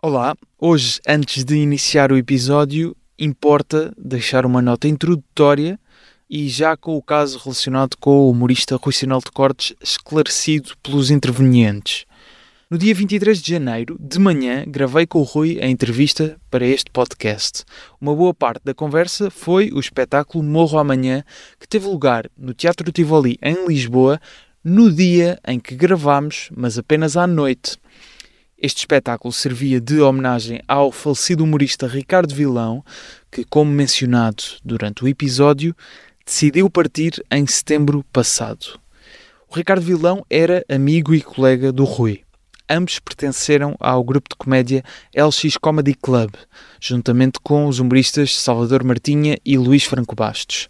Olá, hoje, antes de iniciar o episódio, importa deixar uma nota introdutória e já com o caso relacionado com o humorista Rui Sinal de Cortes esclarecido pelos intervenientes. No dia 23 de janeiro, de manhã, gravei com o Rui a entrevista para este podcast. Uma boa parte da conversa foi o espetáculo Morro Amanhã, que teve lugar no Teatro Tivoli, em Lisboa, no dia em que gravámos, mas apenas à noite. Este espetáculo servia de homenagem ao falecido humorista Ricardo Vilão, que, como mencionado durante o episódio, decidiu partir em setembro passado. O Ricardo Vilão era amigo e colega do Rui. Ambos pertenceram ao grupo de comédia LX Comedy Club, juntamente com os humoristas Salvador Martinha e Luís Franco Bastos.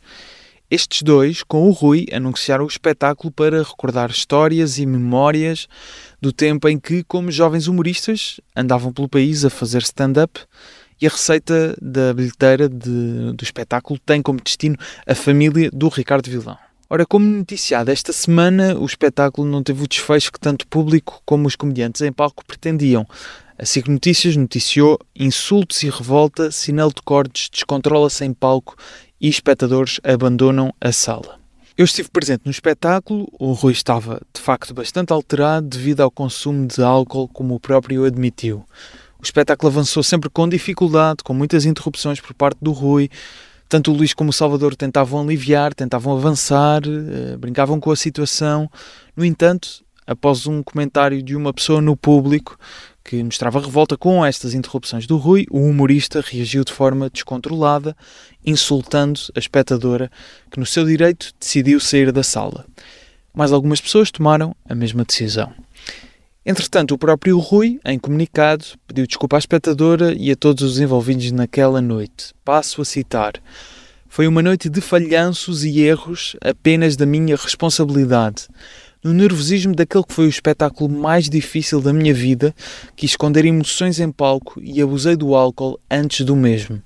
Estes dois, com o Rui, anunciaram o espetáculo para recordar histórias e memórias do tempo em que, como jovens humoristas, andavam pelo país a fazer stand-up e a receita da bilheteira de, do espetáculo tem como destino a família do Ricardo Vilão. Ora, como noticiado esta semana, o espetáculo não teve o desfecho que tanto o público como os comediantes em palco pretendiam. A SIC Notícias noticiou insultos e revolta, sinal de cortes, descontrola-se em palco e espectadores abandonam a sala. Eu estive presente no espetáculo, o Rui estava de facto bastante alterado devido ao consumo de álcool, como o próprio admitiu. O espetáculo avançou sempre com dificuldade, com muitas interrupções por parte do Rui. Tanto o Luís como o Salvador tentavam aliviar, tentavam avançar, eh, brincavam com a situação. No entanto, após um comentário de uma pessoa no público que mostrava revolta com estas interrupções do Rui, o humorista reagiu de forma descontrolada, insultando a espectadora que, no seu direito, decidiu sair da sala. Mais algumas pessoas tomaram a mesma decisão. Entretanto, o próprio Rui, em comunicado, pediu desculpa à espectadora e a todos os envolvidos naquela noite. Passo a citar. Foi uma noite de falhanços e erros apenas da minha responsabilidade no nervosismo daquele que foi o espetáculo mais difícil da minha vida, quis esconder emoções em palco e abusei do álcool antes do mesmo.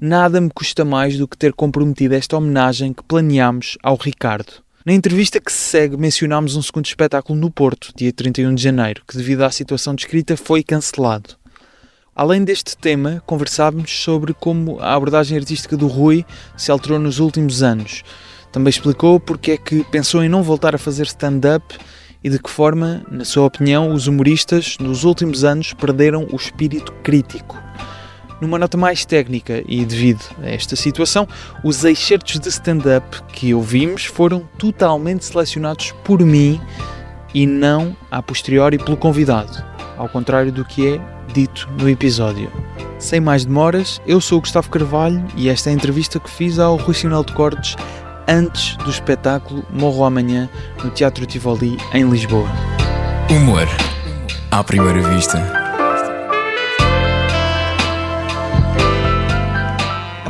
Nada me custa mais do que ter comprometido esta homenagem que planeámos ao Ricardo. Na entrevista que se segue, mencionámos um segundo espetáculo no Porto, dia 31 de janeiro, que, devido à situação descrita, foi cancelado. Além deste tema, conversámos sobre como a abordagem artística do Rui se alterou nos últimos anos também explicou porque é que pensou em não voltar a fazer stand-up e de que forma, na sua opinião, os humoristas nos últimos anos perderam o espírito crítico. Numa nota mais técnica e devido a esta situação, os excertos de stand-up que ouvimos foram totalmente selecionados por mim e não a posteriori pelo convidado, ao contrário do que é dito no episódio. Sem mais demoras, eu sou o Gustavo Carvalho e esta é a entrevista que fiz ao Rui Sinal de Cortes antes do espetáculo Morro Amanhã no Teatro Tivoli, em Lisboa. Humor à primeira vista.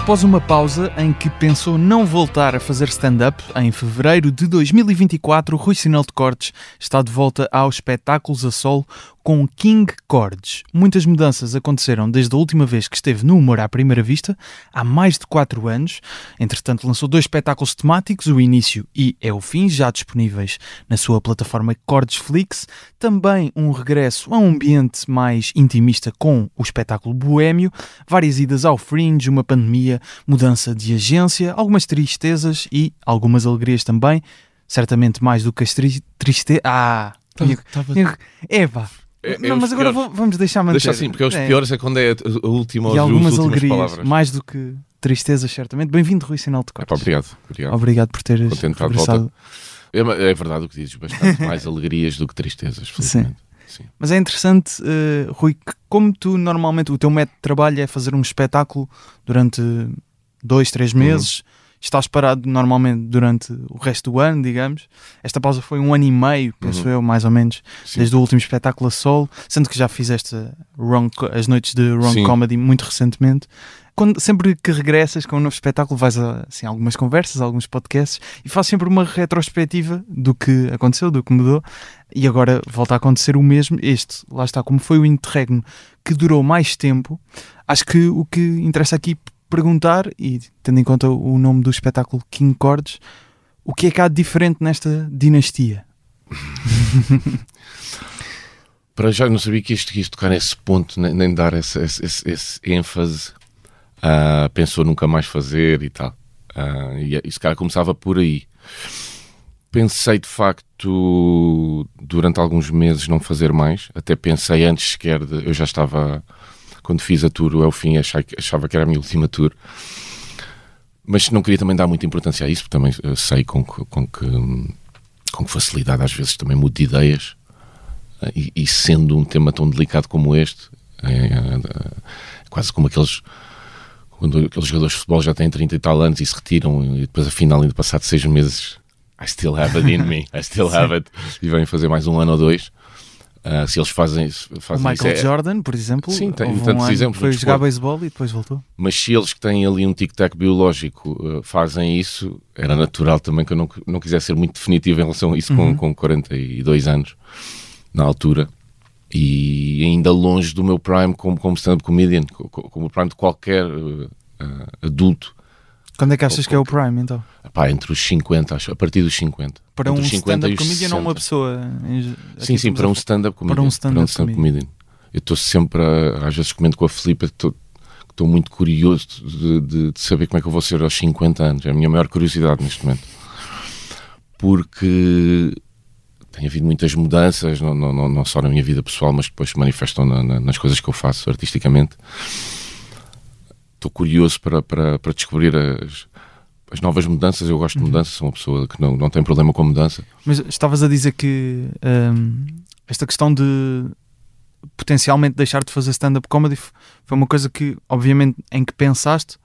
Após uma pausa em que pensou não voltar a fazer stand-up, em fevereiro de 2024, Rui Sinal de Cortes está de volta aos espetáculos a solo com King Chords. Muitas mudanças aconteceram desde a última vez que esteve no Humor à Primeira Vista, há mais de 4 anos. Entretanto, lançou dois espetáculos temáticos, O Início e É o Fim, já disponíveis na sua plataforma Chords Flix. Também um regresso a um ambiente mais intimista com o espetáculo Boêmio, várias idas ao Fringe, uma pandemia, mudança de agência, algumas tristezas e algumas alegrias também. Certamente mais do que as tri tristezas. Ah! Eva! É, é não, mas agora piores. vamos deixar manter. Deixa assim, porque os é. piores é quando é a última e algumas alegrias, palavras. mais do que tristezas, certamente. Bem-vindo, Rui Sinal de Cortes. É, obrigado, obrigado. Obrigado por teres conversado. É, é, verdade o que dizes, bastante mais alegrias do que tristezas, Sim. Sim. Mas é interessante, uh, Rui, que como tu normalmente, o teu método de trabalho é fazer um espetáculo durante dois, três uhum. meses, uhum estás parado normalmente durante o resto do ano, digamos. Esta pausa foi um ano e meio, penso uhum. eu, mais ou menos, Sim. desde o último espetáculo a solo, sendo que já fizeste wrong, as noites de Wrong Sim. Comedy muito recentemente. Quando, sempre que regressas com um novo espetáculo, vais a assim, algumas conversas, alguns podcasts e fazes sempre uma retrospectiva do que aconteceu, do que mudou. E agora volta a acontecer o mesmo. Este, lá está, como foi o interregno que durou mais tempo, acho que o que interessa aqui perguntar, e tendo em conta o nome do espetáculo King Chords, o que é que há de diferente nesta dinastia? para já não sabia que isto, que isto tocar nesse ponto, nem, nem dar esse, esse, esse, esse ênfase. Uh, pensou nunca mais fazer e tal. Uh, e esse cara começava por aí. Pensei de facto durante alguns meses não fazer mais. Até pensei antes sequer de. Eu já estava. Quando fiz a tour, o fim achava, que era a minha última tour. Mas não queria também dar muita importância a isso, porque também sei com que, com que, com que facilidade às vezes também mudo de ideias. E, e, sendo um tema tão delicado como este, é, é, é quase como aqueles quando aqueles jogadores de futebol já têm 30 e tal anos e se retiram e depois afinal ainda passado seis meses I still have it in me, I still have it. E vêm fazer mais um ano ou dois. Uh, se eles fazem, fazem o Michael isso, é... Jordan, por exemplo sim, tem um tantos ano exemplos foi jogar beisebol e depois voltou. Mas se eles que têm ali um tic-tac biológico uh, fazem isso, era natural também que eu não, não quisesse ser muito definitivo em relação a isso uhum. com, com 42 anos na altura e ainda longe do meu prime como, como stand-up comedian, como o prime de qualquer uh, adulto. Quando é que achas que é o prime então? Pá, entre os 50, acho, a partir dos 50. Para entre um stand-up comedian ou uma pessoa? Sim, sim, para um stand-up comedian. Para um stand-up stand comedian. Eu estou sempre, a, às vezes comento com a Filipe, estou muito curioso de, de, de, saber como é que eu vou ser aos 50 anos. É a minha maior curiosidade neste momento. Porque tem havido muitas mudanças, não, não, não só na minha vida pessoal, mas depois se manifestam na, na, nas coisas que eu faço artisticamente. Estou curioso para, para, para descobrir as, as novas mudanças. Eu gosto de uhum. mudanças, sou uma pessoa que não, não tem problema com mudança. Mas estavas a dizer que hum, esta questão de potencialmente deixar de fazer stand-up comedy foi uma coisa que, obviamente, em que pensaste.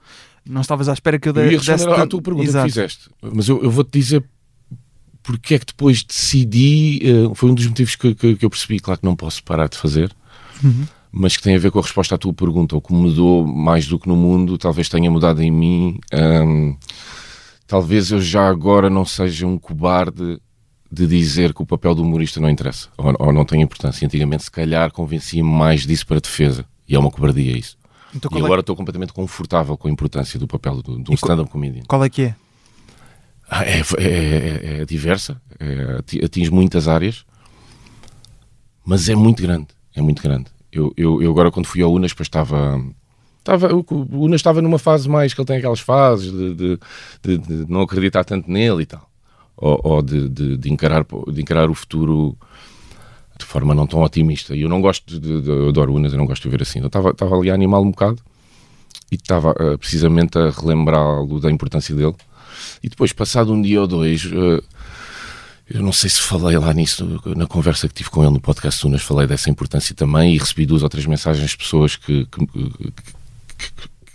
Não estavas à espera que eu, de, eu ia à tua pergunta Exato. que fizeste, mas eu, eu vou-te dizer porque é que depois decidi, uh, foi um dos motivos que, que, que, eu percebi, claro que não posso parar de fazer, uhum. mas que tem a ver com a resposta à tua pergunta, o que mudou mais do que no mundo, talvez tenha mudado em mim, um, talvez eu já agora não seja um cobarde de dizer que o papel do humorista não interessa, ou, ou não tem importância. Antigamente, se calhar, convencia-me mais disso para a defesa, e é uma cobardia isso. Então, e é agora é... estou completamente confortável com a importância do papel de, de um stand-up comedian. Qual é que é? Ah, é, é, é, é diversa, é, atinge muitas áreas, mas é muito grande. É muito grande. Eu, eu, eu agora, quando fui ao Unas, estava. Estava, o Unas estava numa fase mais que ele tem aquelas fases de, de, de, de não acreditar tanto nele e tal, ou, ou de, encarar, de encarar o futuro de forma não tão otimista. E eu não gosto de, de, eu adoro Unas, eu não gosto de ver assim. Eu estava, estava ali a animá-lo um bocado e estava uh, precisamente a relembrá-lo da importância dele e depois, passado um dia ou dois, uh, eu não sei se falei lá nisso, na conversa que tive com ele no podcast Tunas, falei dessa importância também e recebi duas ou três mensagens de pessoas que, que, que,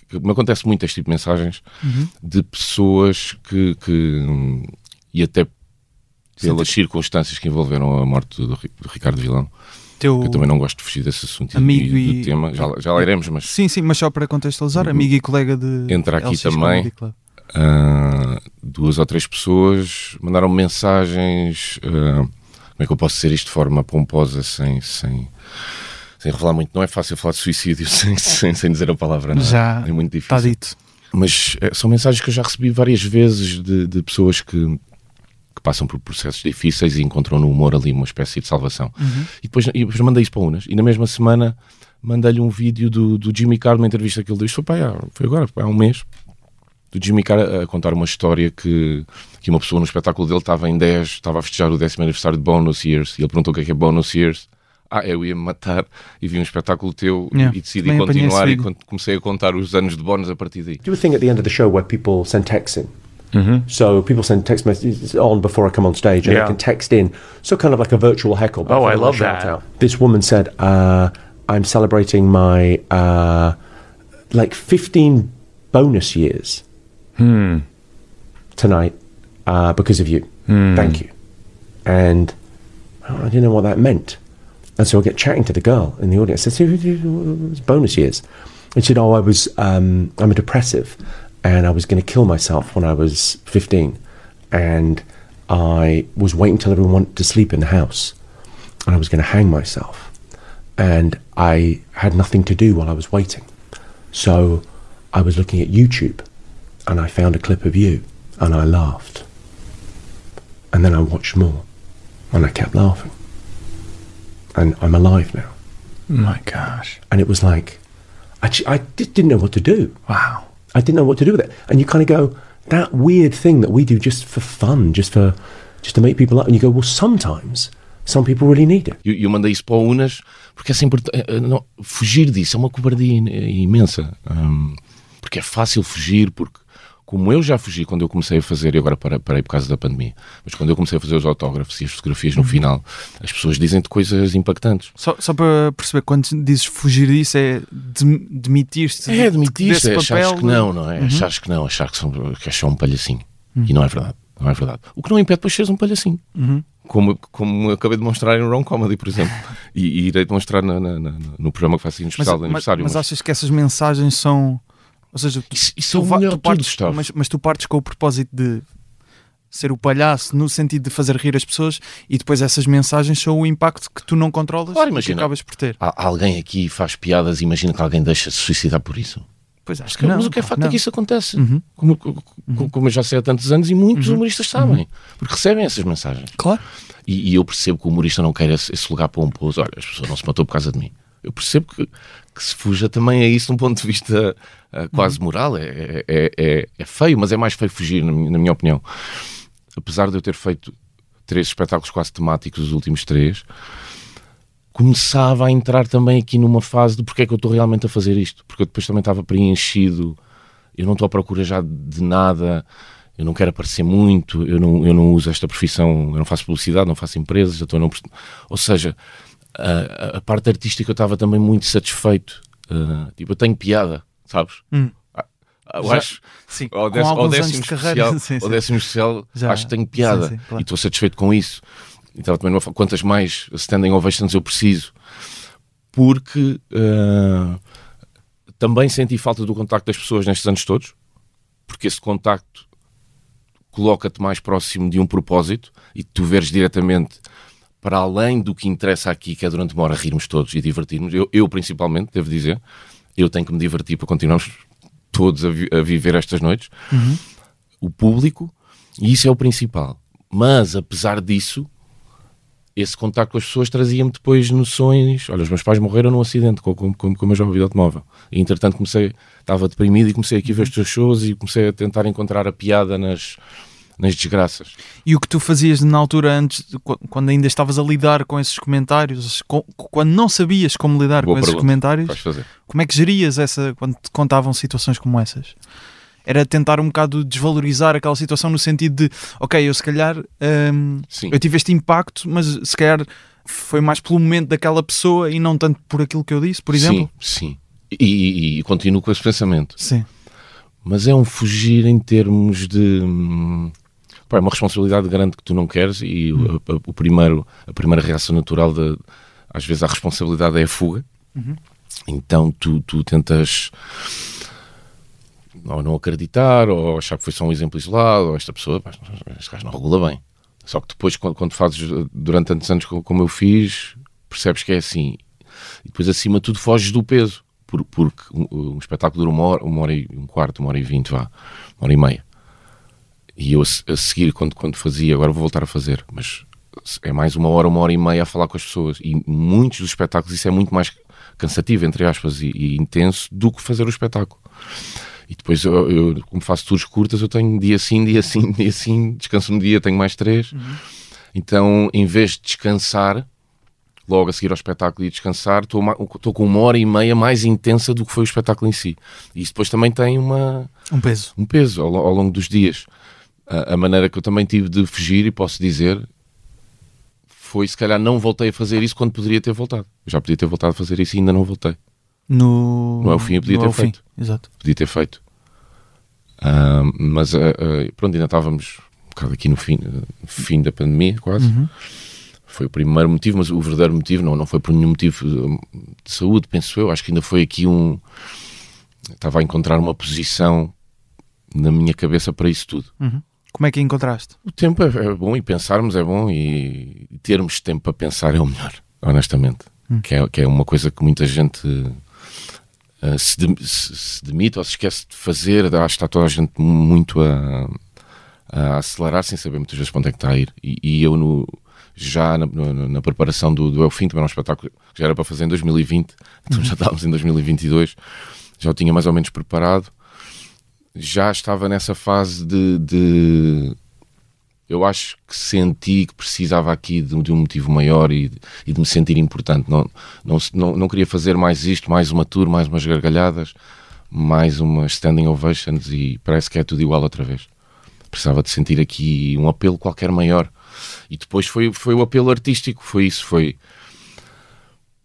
que me acontece muito este tipo de mensagens uhum. de pessoas que, que e até pelas Sim, circunstâncias que envolveram a morte do, do Ricardo Vilão. Teu eu também não gosto de fugir desse assunto amigo e, do tema, já, já lá iremos, mas... Sim, sim, mas só para contextualizar, uhum. amigo e colega de Entra aqui LX também, uh, duas ou três pessoas mandaram mensagens. Uh, como é que eu posso dizer isto de forma pomposa, sem, sem, sem revelar muito? Não é fácil falar de suicídio sem, sem, sem dizer a palavra, não é? Já é muito difícil. Está dito. Mas é, são mensagens que eu já recebi várias vezes de, de pessoas que, que passam por processos difíceis e encontram no humor ali uma espécie de salvação. Uhum. E, depois, e depois mandei isso para Unas. E na mesma semana mandei-lhe um vídeo do, do Jimmy Carr, uma entrevista que ele deu. Isto foi, pá, foi agora, há um mês do Jimmy Carr a contar uma história que, que uma pessoa no espetáculo dele estava em 10, estava a festejar o décimo aniversário de Bonus Years e ele perguntou o que é que é Bonus Years. Ah, eu ia me matar e vi um espetáculo teu yeah. e decidi continuar e comecei a contar os anos de bónus a partir daí. Do a thing at the end of the show where people send texts in. Mm -hmm. So people send text messages on before I come on stage, and yeah. they can text in, so kind of like a virtual heckle. Oh, I love that. Out. This woman said, uh, "I'm celebrating my uh, like 15 bonus years." Hmm. tonight uh, because of you. Hmm. Thank you. And I didn't know what that meant. And so I get chatting to the girl in the audience. I said, it's bonus years. And she said, oh, I was, um, I'm a depressive and I was going to kill myself when I was 15. And I was waiting till everyone went to sleep in the house. And I was going to hang myself. And I had nothing to do while I was waiting. So I was looking at YouTube and I found a clip of you and I laughed. And then I watched more and I kept laughing. and I'm alive now. My gosh. And it was like, I, I just didn't know what to do. Wow. I didn't know what to do with it. And you kind of go, that weird thing that we do just for fun, just for, just to make people up. And you go, well, sometimes some people really need it. E eu, eu mandei isso para o Unas porque é sempre eh, não, fugir disso é uma cobardia in- imensa. Hum, porque é fácil fugir, porque como eu já fugi quando eu comecei a fazer, e agora parei, parei por causa da pandemia, mas quando eu comecei a fazer os autógrafos e as fotografias no final, as pessoas dizem-te coisas impactantes. Só, só para perceber, quando dizes fugir disso, é dem- demitir-te É admitir desse é achares que não, não é? Achares que não, achar que, são, que és só um palhacinho. E não é verdade. Não é verdade. O que não impede depois seres um palhacinho. Como, como eu acabei de mostrar em Wrong Comedy, por exemplo. e, e irei demonstrar na- na- na- no programa que faço no Mas, especial de mas, aniversário. mas mas- achas que essas mensagens são. Ou seja, tu, Isso, isso é tu melhor tu tudo, partes, Gustavo. mas, mas tu partes com o propósito de ser o palhaço no sentido de fazer rir as pessoas e depois essas mensagens são o impacto que tu não controlas Claro, e que imagina. acabas por ter. Há- Alguém aqui faz piadas e imagina que alguém deixa se suicidar por isso. Pois acho que não. mas o que é facto não. é que isso acontece. Uhum. Como, como- como eu já sei há tantos anos e muitos humoristas sabem. Porque recebem essas mensagens. Claro. E, e eu percebo que o humorista não quer esse, esse lugar pomposo. Olha, as pessoas não se matou por causa de mim. Eu percebo que, que se fuja também a isso de um ponto de vista ah, quase moral. É, é, é, é- feio, mas é mais feio fugir, na minha, na minha opinião. Apesar de eu ter feito três espetáculos quase temáticos, os últimos três, começava a entrar também aqui numa fase de porque é que eu estou realmente a fazer isto. Porque eu depois também estava preenchido, eu não estou à procura já de nada, eu não quero aparecer muito, eu não, eu não uso esta profissão, eu não faço publicidade, não faço empresas, a não... Ou seja, a, a parte artística eu estava também muito satisfeito. Uh, tipo, eu tenho piada, sabes? Hum. Eu Já- acho, Sim, ao, décimo, ao especial, sim, ao sim. décimo especial Já. acho que tenho piada Sim, claro. e estou satisfeito com isso. Então, também fa- quantas mais standing ovations eu preciso? Porque ah, também senti falta do contacto das pessoas nestes anos todos, porque esse contacto coloca-te mais próximo de um propósito e tu veres diretamente para além do que interessa aqui, que é durante uma hora rirmos todos e divertirmos. Eu, eu principalmente, devo dizer, eu tenho que me divertir para continuarmos todos a, vi- a viver estas noites. O público, e isso é o principal. Mas, apesar disso, esse contacto com as pessoas trazia-me depois noções. Olha, os meus pais morreram num acidente com, com, com, com o meu jovem de automóvel. E, entretanto, comecei, estava deprimido e comecei aqui a ver os teus shows e comecei a tentar encontrar a piada nas, nas desgraças. E o que tu fazias na altura antes, quando ainda estavas a lidar com esses comentários, com- quando não sabias como lidar Boa com esses pergunta. comentários, como é que gerias essa quando te contavam situações como essas? Era tentar um bocado desvalorizar aquela situação no sentido de, ok, eu se calhar hum, eu tive este impacto, mas se calhar foi mais pelo momento daquela pessoa e não tanto por aquilo que eu disse, por exemplo? Sim, sim. E, e- e continuo com esse pensamento. Sim. Mas é um fugir em termos de. hum, pá, é uma responsabilidade grande que tu não queres e o, a, o primeiro, a primeira reação natural, de, às vezes, a responsabilidade é a fuga. Então tu, tu tentas ou não acreditar, ou achar que foi só um exemplo isolado, ou esta pessoa, pá, este gajo não regula bem. Só que depois, quando, quando fazes durante tantos anos co- como eu fiz, percebes que é assim. E depois, acima de tudo, foges do peso. Por- porque um, um espetáculo dura uma hora, uma hora e um quarto, uma hora e vinte, vá, uma hora e meia. E eu a, a seguir, quando, quando fazia, agora vou voltar a fazer, mas é mais uma hora, uma hora e meia a falar com as pessoas. E muitos dos espetáculos isso é muito mais cansativo, entre aspas, e, e intenso do que fazer o espetáculo. E depois, eu, eu, como faço tours curtas, eu tenho dia sim, dia sim, dia sim, descanso um dia, tenho mais três. Então, em vez de descansar, logo a seguir ao espetáculo e descansar, estou com uma hora e meia mais intensa do que foi o espetáculo em si. E isso depois também tem uma, Um peso. um peso ao, ao longo dos dias. A, a maneira que eu também tive de fugir, e posso dizer, foi se calhar não voltei a fazer isso quando poderia ter voltado. Eu já podia ter voltado a fazer isso e ainda não voltei. No... Não é o fim, eu podia ter é fim. feito. Exato. Podia ter feito. Ah, mas ah, ah, pronto, ainda estávamos um bocado aqui no fim, fim da pandemia, quase. Foi o primeiro motivo, mas o verdadeiro motivo não, não foi por nenhum motivo ah, de saúde, penso eu. Acho que ainda foi aqui um. Estava a encontrar uma posição na minha cabeça para isso tudo. Uhum. Como é que encontraste? O tempo é, é bom e pensarmos é bom e, e termos tempo para pensar é o melhor, honestamente. Que, é, que é uma coisa que muita gente ah, se, dem- se- se demite ou se esquece de fazer. Acho que está toda a gente muito a, a acelerar sem saber muitas vezes para onde é que está a ir. E, e eu no, já na, na, na preparação do, do Elfim, também era um espetáculo que já era para fazer em 2020, então já estávamos em 2022, já o tinha mais ou menos preparado. Já estava nessa fase de, de eu acho que senti que precisava aqui de, de um motivo maior e, e, de me sentir importante. Não, não, não, não, queria fazer mais isto, mais uma tour, mais umas gargalhadas, mais umas standing ovations e parece que é tudo igual outra vez. Precisava de sentir aqui um apelo qualquer maior. E depois foi, foi o apelo artístico, foi isso, foi...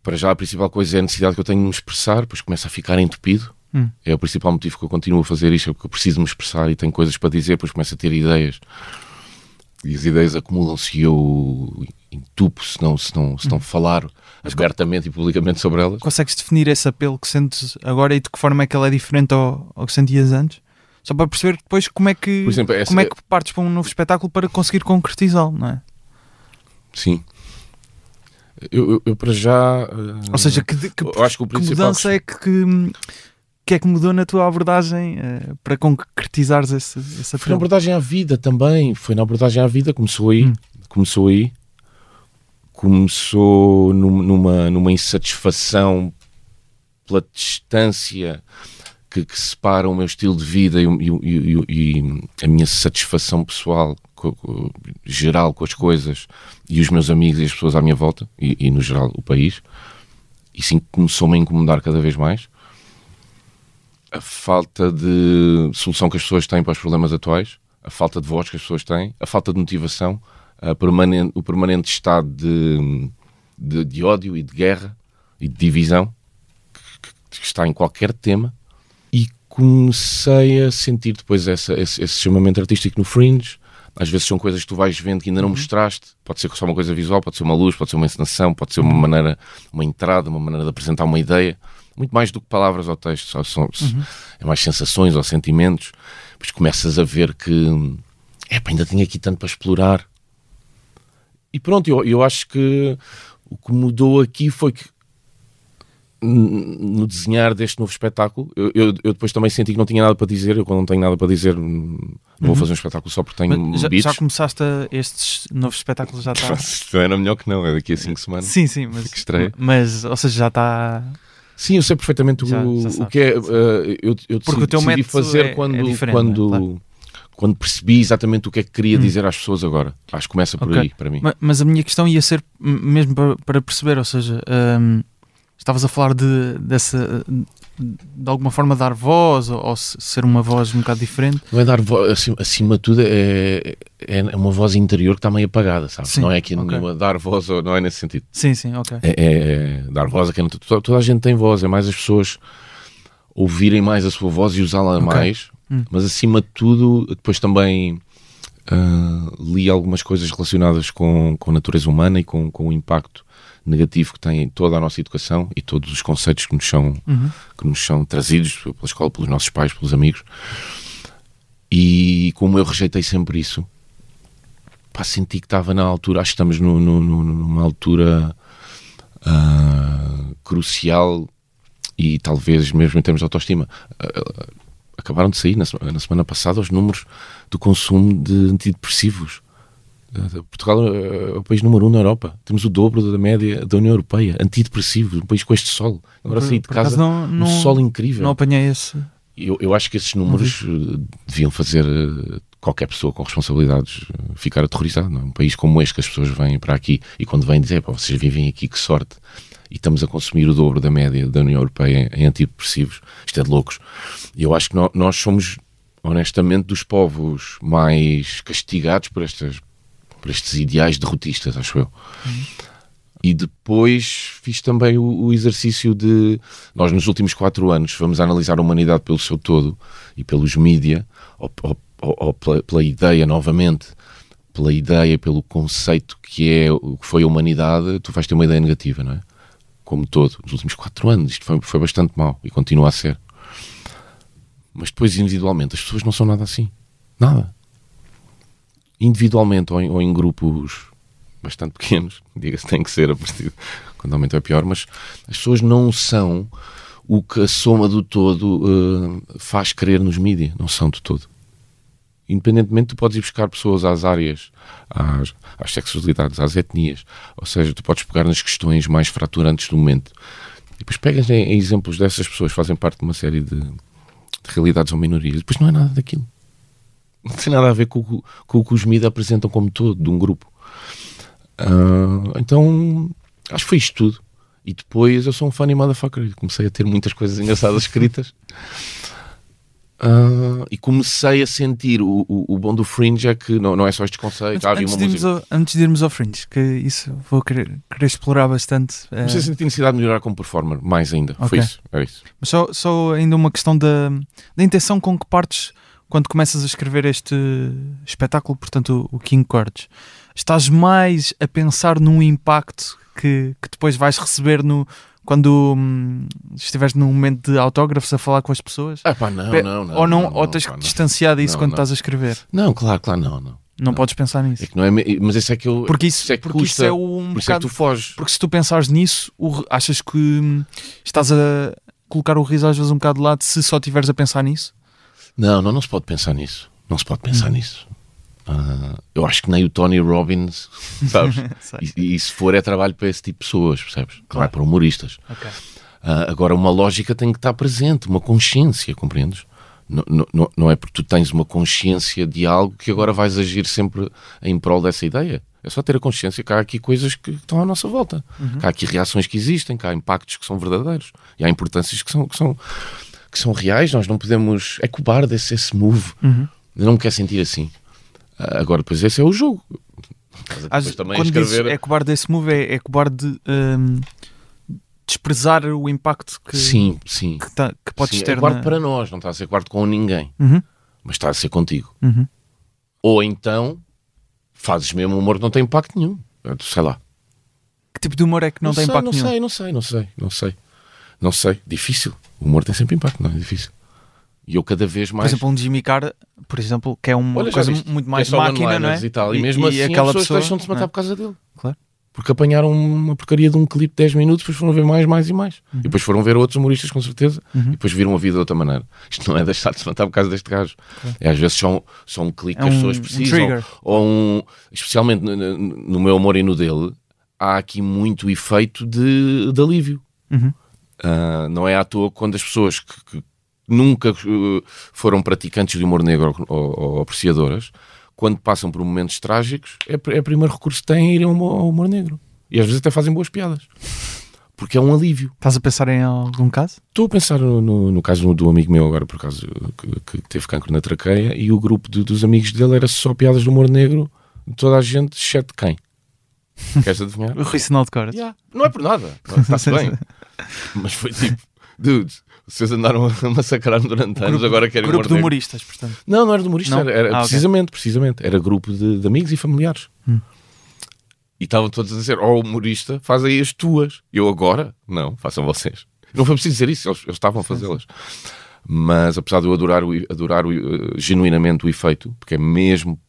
Para já a principal coisa é a necessidade que eu tenho de me expressar, depois começa a ficar entupido. Hum. É o principal motivo que eu continuo a fazer isto, é porque eu preciso me expressar e tenho coisas para dizer, depois começo a ter ideias e as ideias acumulam-se e eu entupo se não, se não, se não uhum. falar Mas abertamente e publicamente sobre elas. Consegues definir esse apelo que sentes agora e de que forma é que ele é diferente ao, ao que sentias antes? Só para perceber depois como é que, exemplo, como é que partes para um novo espetáculo para conseguir concretizá-lo, não é? Sim. Eu, eu, eu para já. Ou seja, que, que, acho que, o que mudança é que, que que é que mudou na tua abordagem uh, para concretizares esse, esse Foi na abordagem à vida também. Foi na abordagem à vida, começou aí. Hum. Começou aí. Começou numa, numa insatisfação pela distância que, que, separa o meu estilo de vida e, e, e, e a minha satisfação pessoal com, com, geral com as coisas e os meus amigos e as pessoas à minha volta e, no geral o país. E sim começou-me a incomodar cada vez mais a falta de solução que as pessoas têm para os problemas atuais, a falta de voz que as pessoas têm, a falta de motivação, permanente, o permanente estado de, de, de, ódio e de guerra e de divisão que, que, está em qualquer tema. E comecei a sentir depois essa, esse, esse chamamento artístico no Fringe. Às vezes são coisas que tu vais vendo que ainda não uhum. mostraste. Pode ser só uma coisa visual, pode ser uma luz, pode ser uma encenação, pode ser uma uhum. maneira, uma entrada, uma maneira de apresentar uma ideia muito mais do que palavras ou textos, só, são, uhum. é mais sensações ou sentimentos. Depois começas a ver que é, ainda tenho aqui tanto para explorar. E pronto, eu, eu acho que o que mudou aqui foi que no desenhar deste novo espetáculo, eu, eu, eu, depois também senti que não tinha nada para dizer. Eu, quando não tenho nada para dizer, não uhum. vou fazer um espetáculo só porque tenho já, já começaste estes novos espetáculos? Já está. Era melhor que não, é daqui a 5 semanas. Sim, sim, mas, mas ou seja, já está Sim, eu sei perfeitamente já, o, já o que é. Uh, eu, eu decidi, decidi fazer é, quando, é quando, claro. quando percebi exatamente o que é que queria hum. dizer às pessoas agora. Acho que começa por okay. aí, para mim. Mas, mas, a minha questão ia ser mesmo para, para perceber, ou seja, um, estavas a falar de, dessa de alguma forma dar voz ou, ou, ser uma voz um bocado diferente? Não é dar voz, acima, acima de tudo é, é uma voz interior que está meio apagada, sabe? Sim, não é aqui okay. nenhuma dar voz, não é nesse sentido. Sim, sim, ok. É, é, é dar voz a quem não, toda, toda, a gente tem voz, é mais as pessoas ouvirem mais a sua voz e usá-la okay. mais, hum. mas acima de tudo, depois também uh, li algumas coisas relacionadas com, com a natureza humana e com, com o impacto negativo que tem toda a nossa educação e todos os conceitos que nos são, uhum. que nos são trazidos pela escola, pelos nossos pais, pelos amigos. E como eu rejeitei sempre isso, pá, senti que estava na altura, acho que estamos no, no, no, numa altura uh, crucial e talvez mesmo em termos de autoestima. Uh, acabaram de sair na, na semana passada os números do consumo de antidepressivos Portugal é o país número um na Europa. Temos o dobro da média da União Europeia. Antidepressivo, um país com este sol. Agora saí de casa não, não, um sol incrível. Não apanhei esse. Eu, eu acho que esses números uhum. deviam fazer eh, qualquer pessoa com responsabilidades eh, ficar aterrorizado. Não? É? Um país como este que as pessoas vêm para aqui e quando vêm dizer, pá, vocês vivem aqui, que sorte. E estamos a consumir o dobro da média da União Europeia em, antidepressivos. Isto é de loucos. E eu acho que nós somos honestamente, dos povos mais castigados por estas por estes ideais derrotistas, acho eu. Uhum. E depois fiz também o, o, exercício de. Nós, nos últimos quatro anos, vamos analisar a humanidade pelo seu todo e pelos mídia, ou, ou, ou pela, pela, ideia, novamente, pela ideia, pelo conceito que é o que foi a humanidade, tu vais ter uma ideia negativa, não é? Como todo, nos últimos quatro anos, isto foi, foi bastante mau e continua a ser. Mas depois, individualmente, as pessoas não são nada assim. Nada individualmente ou em, ou em grupos bastante pequenos, diga-se, tem que ser a partir quando aumenta é pior, mas as pessoas não são o que a soma do todo uh, faz crer nos mídias, não são de todo. Independentemente, tu podes ir buscar pessoas às áreas, às, às sexualidades, às etnias. Ou seja, tu podes pegar nas questões mais fraturantes do momento. E depois pegas em, em exemplos dessas pessoas fazem parte de uma série de, de realidades ou minorias. Depois não é nada daquilo. Não tem nada a ver com, o- com o que os mídias apresentam como todo, de um grupo. Ah, então, acho que foi isto tudo. E depois eu sou um funny motherfucker. e Comecei a ter muitas coisas engraçadas escritas. Ah, e comecei a sentir o, o, o bom do Fringe é que não, não é só estes conceitos. Antes, havia antes de irmos ao, antes de irmos ao Fringe, que isso vou querer, querer explorar bastante. eh, Comecei a sentir necessidade de melhorar como performer, mais ainda. Foi Ok. isso. É isso. Mas só, só ainda uma questão da, da intenção com que partes quando começas a escrever este espetáculo, portanto, o, King Chords. Estás mais a pensar num impacto que, que depois vais receber no, quando hum, estiveres num momento de autógrafos a falar com as pessoas? Ah, pá, não, não, não. ou não, não, ou tens que distanciar disso quando estás a escrever. Não, claro, claro, não, não. Não, podes pensar nisso. É que não é. Mas esse é que eu. Porque isso, é que porque isso custa. é um isso é que bocado. tu foges. Porque se tu pensares nisso, o achas que hum, estás a colocar o riso às vezes um bocado de lado se só estiveres a pensar nisso? Não, não, não se pode pensar nisso. Não se pode Hum. pensar nisso. Ah, eu acho que nem o Tony Robbins, sabes? E, e se for é trabalho para esse tipo de pessoas, percebes? Não é Claro. para humoristas. Ok. Ah, agora, uma lógica tem que estar presente, uma consciência, compreendes? Não, não- não, é porque tu tens uma consciência de algo que agora vais agir sempre em prol dessa ideia. É só ter a consciência que há aqui coisas que estão à nossa volta. Que há aqui reações que existem, que há impactos que são verdadeiros. E há importâncias que são, que são, que são reais. Nós não podemos... É cobarde esse, esse move. Uhum. Eu não me quero sentir assim. Ah, agora, depois, esse é o jogo. Às- também quando escrever... é cobarde esse move, é, é cobarde hum, desprezar o impacto que, Sim, sim. que, tá- que podes sim. ter. É guardo na- para nós, não está a ser guardo com ninguém. Uhum, Mas está a ser contigo. uhum. Ou então fazes mesmo humor que não tem impacto nenhum. Eu Sei lá. Que tipo de humor é que não, tem sei, impacto não nenhum? sei, não sei, não sei, não sei. Não sei. Difícil. O humor tem sempre impacto, não é difícil. E eu cada vez Por mais. exemplo, um Jimmy Carr, por exemplo, que é uma Olha, coisa viste? muito Que mais é máquina, não é? E, tal. e, mesmo assim aquela as pessoas pessoa, deixam de se matar é? por causa dele. Claro. Porque apanharam uma porcaria de um clipe de 10 minutos, depois foram ver mais, mais e mais. Uhum. E depois foram ver outros humoristas, com certeza, e depois viram a vida de outra maneira. Isto não é deixar de se matar por causa deste gajo. É às vezes só um, só um clique É que as um- pessoas um precisam. trigger. ou um. Especialmente no, no- no meu humor e no dele, há aqui muito efeito de, de alívio. Uhum. Ah, não é à toa quando as pessoas que, que nunca eh, foram praticantes de humor negro ou, ou- apreciadoras, quando passam por momentos trágicos, é, é o primeiro recurso que têm a ir ao humor, ao humor negro. E às vezes até fazem boas piadas. Porque é um alívio. Estás a pensar em algum caso? Estou a pensar no, no, no caso do amigo meu agora, por acaso, que, que teve cancro na traqueia, e o grupo de- dos amigos dele era só piadas de humor negro de toda a gente, exceto quem? Queres adivinhar? O Rui Sinal de Coras. Yeah. Não é por nada. Está-se bem. Mas foi tipo, dudes, vocês andaram a massacrar-me durante anos, agora querem Grupo de humoristas, portanto. Não, não era de humorista, Não? era, era Ah, precisamente, precisamente. Era grupo de, de amigos e familiares. Hum. E estavam todos a dizer, oh, humorista, faz aí as tuas. Eu agora? Não, façam vocês. Não foi preciso dizer isso, eles, eles estavam a fazê-las. Mas apesar de eu adorar, o, adorar o, eh, genuinamente o efeito, porque é mesmo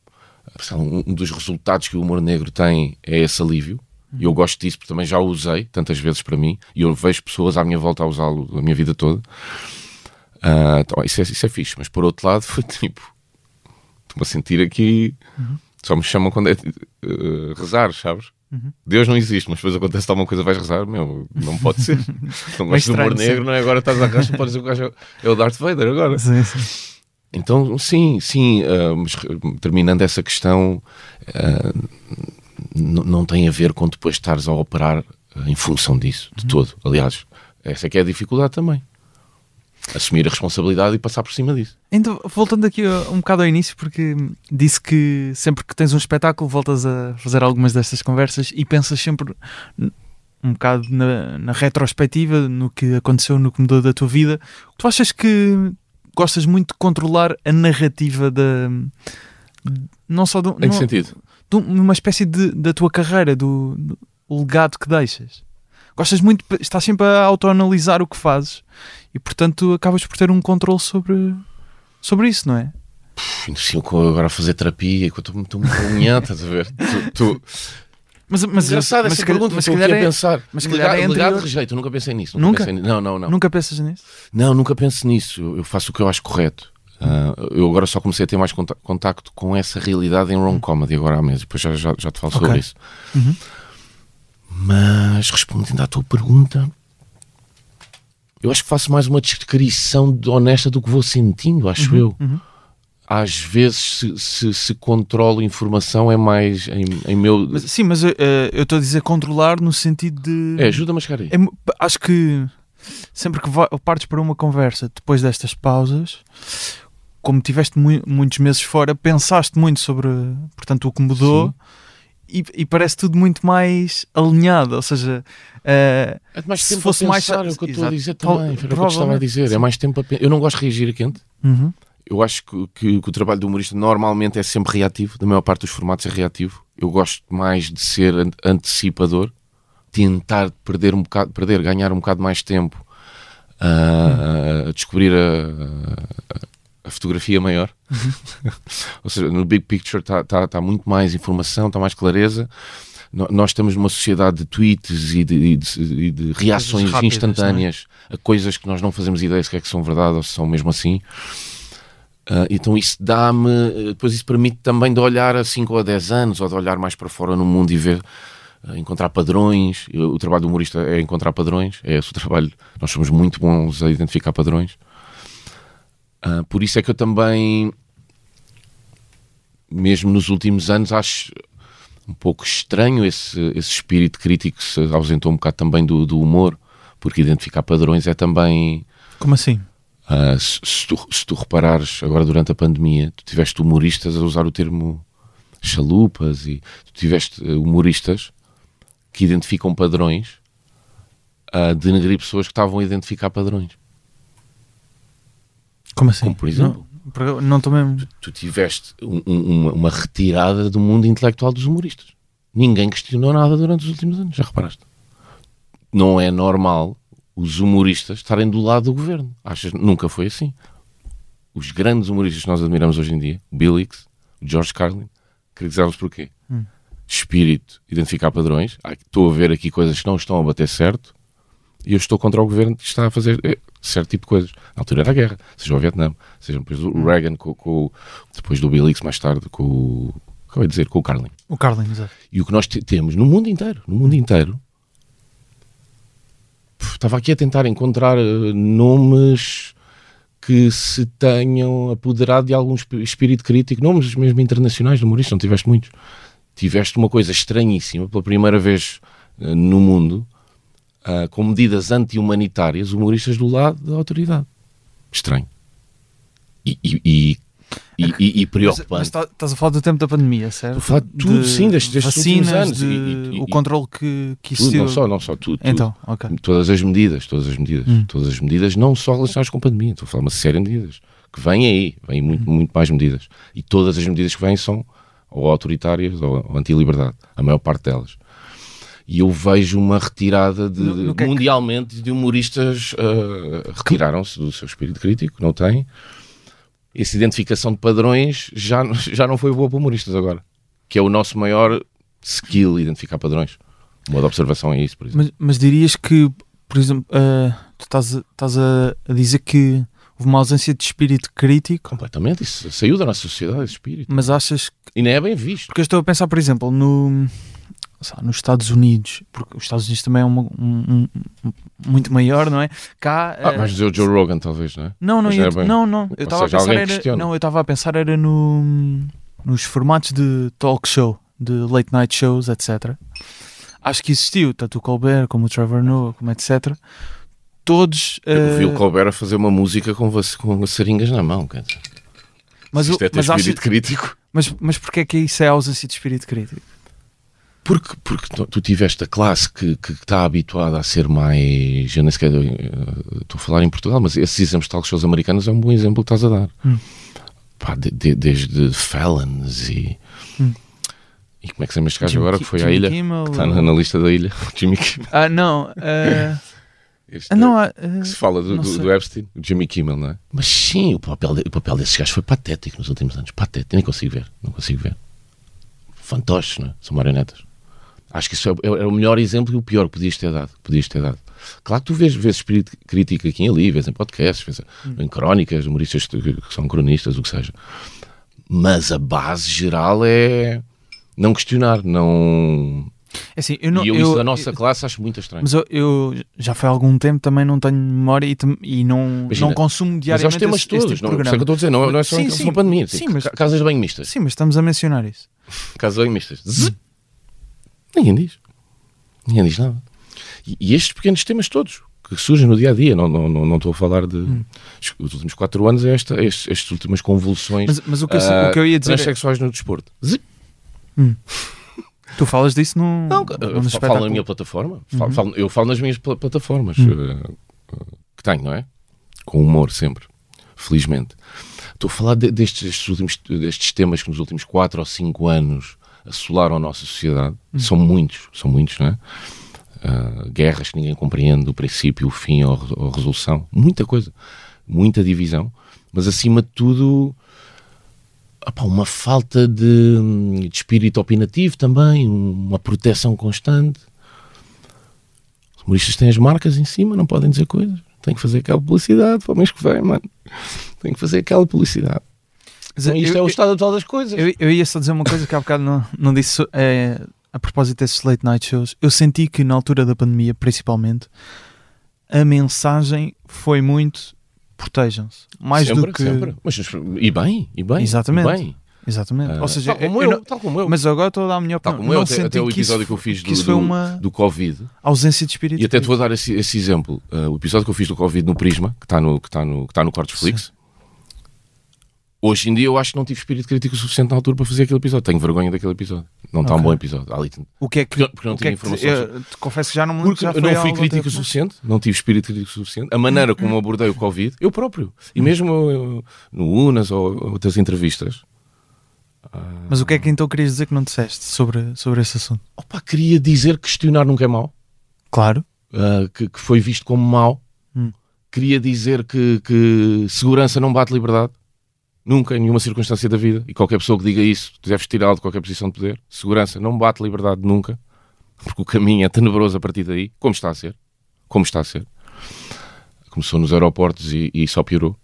um dos resultados que o humor negro tem é esse alívio. E eu gosto disso porque também já o usei tantas vezes para mim e eu vejo pessoas à minha volta a usá-lo a minha vida toda. Ah, então, isso, é, isso é fixe, mas por outro lado foi tipo estou-me a sentir aqui só me chamam quando é eh, rezar, sabes? Deus não existe, mas depois acontece alguma coisa, vais rezar, meu, não pode ser. Não gosto do humor negro, não é? Agora estás a rastro, pode dizer que o gajo é- o Darth Vader agora. Sim, sim. Então, sim, sim, ah, mas terminando essa questão, n- não tem a ver com depois estares a operar ah, em função disso, de todo. Aliás, essa é que é a dificuldade também. Assumir a responsabilidade e passar por cima disso. Então, voltando aqui uh, um bocado ao início, porque disse que sempre que tens um espetáculo voltas a fazer algumas destas conversas e pensas sempre um bocado na, na retrospectiva, no que aconteceu, no que mudou da tua vida. Tu achas que gostas muito de controlar a narrativa da. Não só do, Em que não- sentido? De uma espécie de, da tua carreira, do, do legado que deixas. Gostas muito, estás sempre a autoanalisar o que fazes e, portanto, acabas por ter um controle sobre, sobre isso, não é? Sim, eu agora a fazer terapia, que eu estou muito unha, estás a ver? Tu, tu... Mas, mas, Engraçado mas, essa se calhar- pergunta, mas se estou calhar é- pensar. mas se calhar é legado, legado rejeito, eu nunca pensei nisso. Nunca? pensei ni- Não, não, não. nunca pensas nisso? Não, nunca penso nisso. Eu, eu faço o que eu acho correto. Ah, eu agora só comecei a ter mais conta- contacto com essa realidade em rom comedy agora há meses. Depois já, já, já te falo sobre Ok. isso. Mas respondendo à tua pergunta, eu acho que faço mais uma descrição de honesta do que vou sentindo, acho eu. Às vezes, se, se, se controlo informação, é mais em, em meu. Mas, sim, mas eh, eu estou a dizer controlar no sentido de. É, ajuda-me a chegar aí. É acho que sempre que va- partes para uma conversa depois destas pausas, como tiveste mui- muitos meses fora, pensaste muito sobre portanto, o que mudou e, e parece tudo muito mais alinhado. Ou seja, eh, É mais se tempo fosse a mais é o que eu estou a dizer também. Foi o que eu estava a dizer. É mais tempo a pensar. Eu não gosto de reagir a quente. uhum, Eu acho que, que- que o trabalho do humorista normalmente é sempre reativo, da maior parte dos formatos é reativo. Eu gosto mais de ser an- antecipador, tentar perder um bocado, perder, ganhar um bocado mais tempo a- a descobrir a, a- a fotografia maior. Ou seja, no big picture está tá, tá muito mais informação, está mais clareza. No- Nós estamos numa sociedade de tweets e de, e de- e de reações rápidas, é? instantâneas a coisas que nós não fazemos ideia se é que são verdade ou se são mesmo assim. Ah, então isso dá-me, eh, depois isso permite também de olhar a 5 ou a 10 anos ou de olhar mais para fora no mundo e ver, ah, encontrar padrões. O trabalho do humorista é encontrar padrões, é esse o trabalho. Nós somos muito bons a identificar padrões. Ah, por isso é que eu também, mesmo nos últimos anos, acho um pouco estranho esse, esse espírito crítico que se ausentou um bocado também do, do humor, porque identificar padrões é também. como assim? Ah, se, se tu, se tu reparares agora durante a pandemia, tu tiveste humoristas a usar o termo chalupas e tu tiveste eh, humoristas que identificam padrões a denegrir pessoas que estavam a identificar padrões. Como assim? Como por exemplo, Não, não estou mesmo. tu tiveste um- um- uma, uma retirada do mundo intelectual dos humoristas. Ninguém questionou nada durante os últimos anos, já reparaste? Não é normal os humoristas estarem do lado do governo. Achas? Nunca foi assim. Os grandes humoristas que nós admiramos hoje em dia, o Bill Hicks, o George Carlin, critizámos porquê? Espírito, identificar padrões. Ah, estou a ver aqui coisas que não estão a bater certo e eu estou contra o governo que está a fazer eh, certo tipo de coisas. Na altura era a guerra, seja o Vietnã, seja depois o Reagan, com, com depois do Bill Hicks, mais tarde com o. Acabei de dizer, com o Carlin. O Carlin, exato. E o que nós te- temos no mundo inteiro, no mundo inteiro, estava aqui a tentar encontrar eh, nomes que se tenham apoderado de algum espí- espírito crítico, nomes mesmo internacionais de humoristas, não tiveste muitos. Tiveste uma coisa estranhíssima, pela primeira vez eh, no mundo, ah, com medidas anti-humanitárias, humoristas do lado da autoridade. Estranho. E, e, e, e, e- e Mas, preocupante. mas tá- estás a falar do tempo da pandemia, certo? Estou a falar de tudo, sim, destes- destes últimos vacinas, anos. de E- e- o controle que, que Tudo, existiu. não só, não só, tudo. tudo. Então, ok. Todas as medidas, todas as medidas, todas as medidas, não só relacionadas com a pandemia, estou a falar uma série de medidas que vêm aí, vêm muito, muito mais medidas. E todas as medidas que vêm são ou autoritárias ou, ou anti-liberdade, a maior parte delas. E eu vejo uma retirada de, No- no que é que- mundialmente de humoristas ah, retiraram-se do seu espírito crítico, não têm. Essa identificação de padrões já, já não foi boa para humoristas agora, que é o nosso maior skill, identificar padrões. Modo de observação é isso, por exemplo. Mas, mas dirias que, por exemplo, ah, tu estás, a, estás a, a dizer que houve uma ausência de espírito crítico, Completamente, isso saiu da nossa sociedade, esse espírito. mas achas que. E não é bem visto. Porque eu estou a pensar, por exemplo, no. Lá, nos Estados Unidos, porque os Estados Unidos também é uma, um, um- muito maior, não é? Cá. Ah, vais dizer o Joe Rogan, talvez, não é? Não, não, eu, não é bem- não, não. Eu estava a pensar era, não, eu estava a pensar era no nos formatos de talk show, de late night shows, etc. Acho que existiu tanto o Colbert como o Trevor Noah, como etc. Todos, Eu vi eh, o Colbert a fazer uma música com, com seringas na mão, quer dizer. mas, Isto é ter mas, acho- espírito crítico. mas, mas porquê é que isso é ausência de espírito crítico? Porque, porque tu, tiveste a classe que, que está habituada a ser mais. Eu nem sequer eh, estou a falar em Portugal, mas esses exemplos de talk shows americanos é um bom exemplo que estás a dar. Hum. Pá, de- de- desde Fallons e. Hum. E como é que se chama este gajo agora que foi à Jimmy ilha? Kimmel, que está na, na lista da ilha. Jimmy Kimmel. Ah, não. eh, Este- ah, não, ah, que se fala do, do, do Epstein, o Jimmy Kimmel, não é? Mas sim, o papel, de- o papel desses gajos foi patético nos últimos anos. Patético, nem consigo ver, não consigo ver. Fantoches, não é? São marionetas. Acho que isso é, é- é o melhor exemplo e o pior que podias ter dado. Podias ter dado. Claro que tu vês, vês espírito crítico aqui e ali, vês em podcasts, vês Hum. em crónicas, humoristas que que são cronistas, o que seja. Mas a base geral é não questionar, não. É assim, eu não. e eu, eu- isso da nossa eu- classe acho muito estranho. Mas eu, já foi há algum tempo, também não tenho memória e, e não, Imagina, não consumo Mas diariamente aos temas esse, esse todos, tipo de não, isso é programa. que eu estou a dizer, não, não é só Sim, sim. pandemia. Sim, tipo, mas- ca- casas de banho mistas. Sim, mas estamos a mencionar isso. Casas de banho mistas. Zzz. Ninguém diz. Ninguém diz nada. E, e estes pequenos temas todos que surgem no dia a dia, não, não, não, não estou a falar de. Hum. Os últimos quatro anos é esta, estes, estas últimas convulsões Mas, mas o, que eu, ah, o que eu ia dizer. é- transexuais no desporto. Zzz. Tu falas disso no. Não, no eu falo na minha plataforma. Uhum. Falo- falo- eu falo nas minhas pla- plataformas Hum. eh, eh, que tenho, não é? Com humor sempre. Felizmente. Estou a falar de- destes, destes últimos, destes temas que nos últimos 4 ou 5 anos assolaram a nossa sociedade. Hum. São muitos, são muitos, não é? Ah, guerras que ninguém compreende, do princípio, o fim ou a resolução. Muita coisa. Muita divisão. Mas acima de tudo, opá, uma falta de, de espírito opinativo também, uma proteção constante. Os humoristas têm as marcas em cima, não podem dizer coisas. Têm que fazer aquela publicidade para o mês que vem, mano. Têm que fazer aquela publicidade. Então, isto eu, é o estado atual das coisas. eu, eu ia só dizer uma coisa que há bocado não, não disse é, a propósito desses late night shows. Eu senti que na altura da pandemia, principalmente, a mensagem foi muito protejam-se. Mais sempre, do que. sempre. Mas, e bem, e bem. Exatamente. E bem. Exatamente. Ah, Ou seja, tal como eu eu, não- tal como eu. mas agora estou a dar a minha tal opinião. como eu, não até, senti até o que isso episódio que, eu fiz do, do- uma do Covid. ausência de espírito. E até te vou dar esse, esse exemplo. Uh, o episódio que eu fiz do Covid no Prisma, que está no, que está no, que está no Cortesflix. Hoje em dia eu acho que não tive espírito crítico suficiente na altura para fazer aquele episódio. Tenho vergonha daquele episódio. Não está um Ok. bom episódio. Ali- O que é que, Porque- porque não é tinha te- informação eu te confesso que já não me Porque já eu não fui crítico o tempo. suficiente, não tive espírito crítico suficiente. A maneira como abordei o Covid, eu próprio. E mesmo eu, no Unas ou outras entrevistas, Mas o que é que então querias dizer que não disseste sobre, sobre esse assunto? opa, queria dizer que questionar nunca é mau. Claro. uh, que, que foi visto como mau. Hum. Queria dizer que, que segurança não bate liberdade. Nunca, em nenhuma circunstância da vida. E qualquer pessoa que diga isso, deves tirá-lo de qualquer posição de poder. Segurança não bate liberdade nunca. Porque o caminho é tenebroso a partir daí, como está a ser. Como está a ser. Começou nos aeroportos e, e só piorou.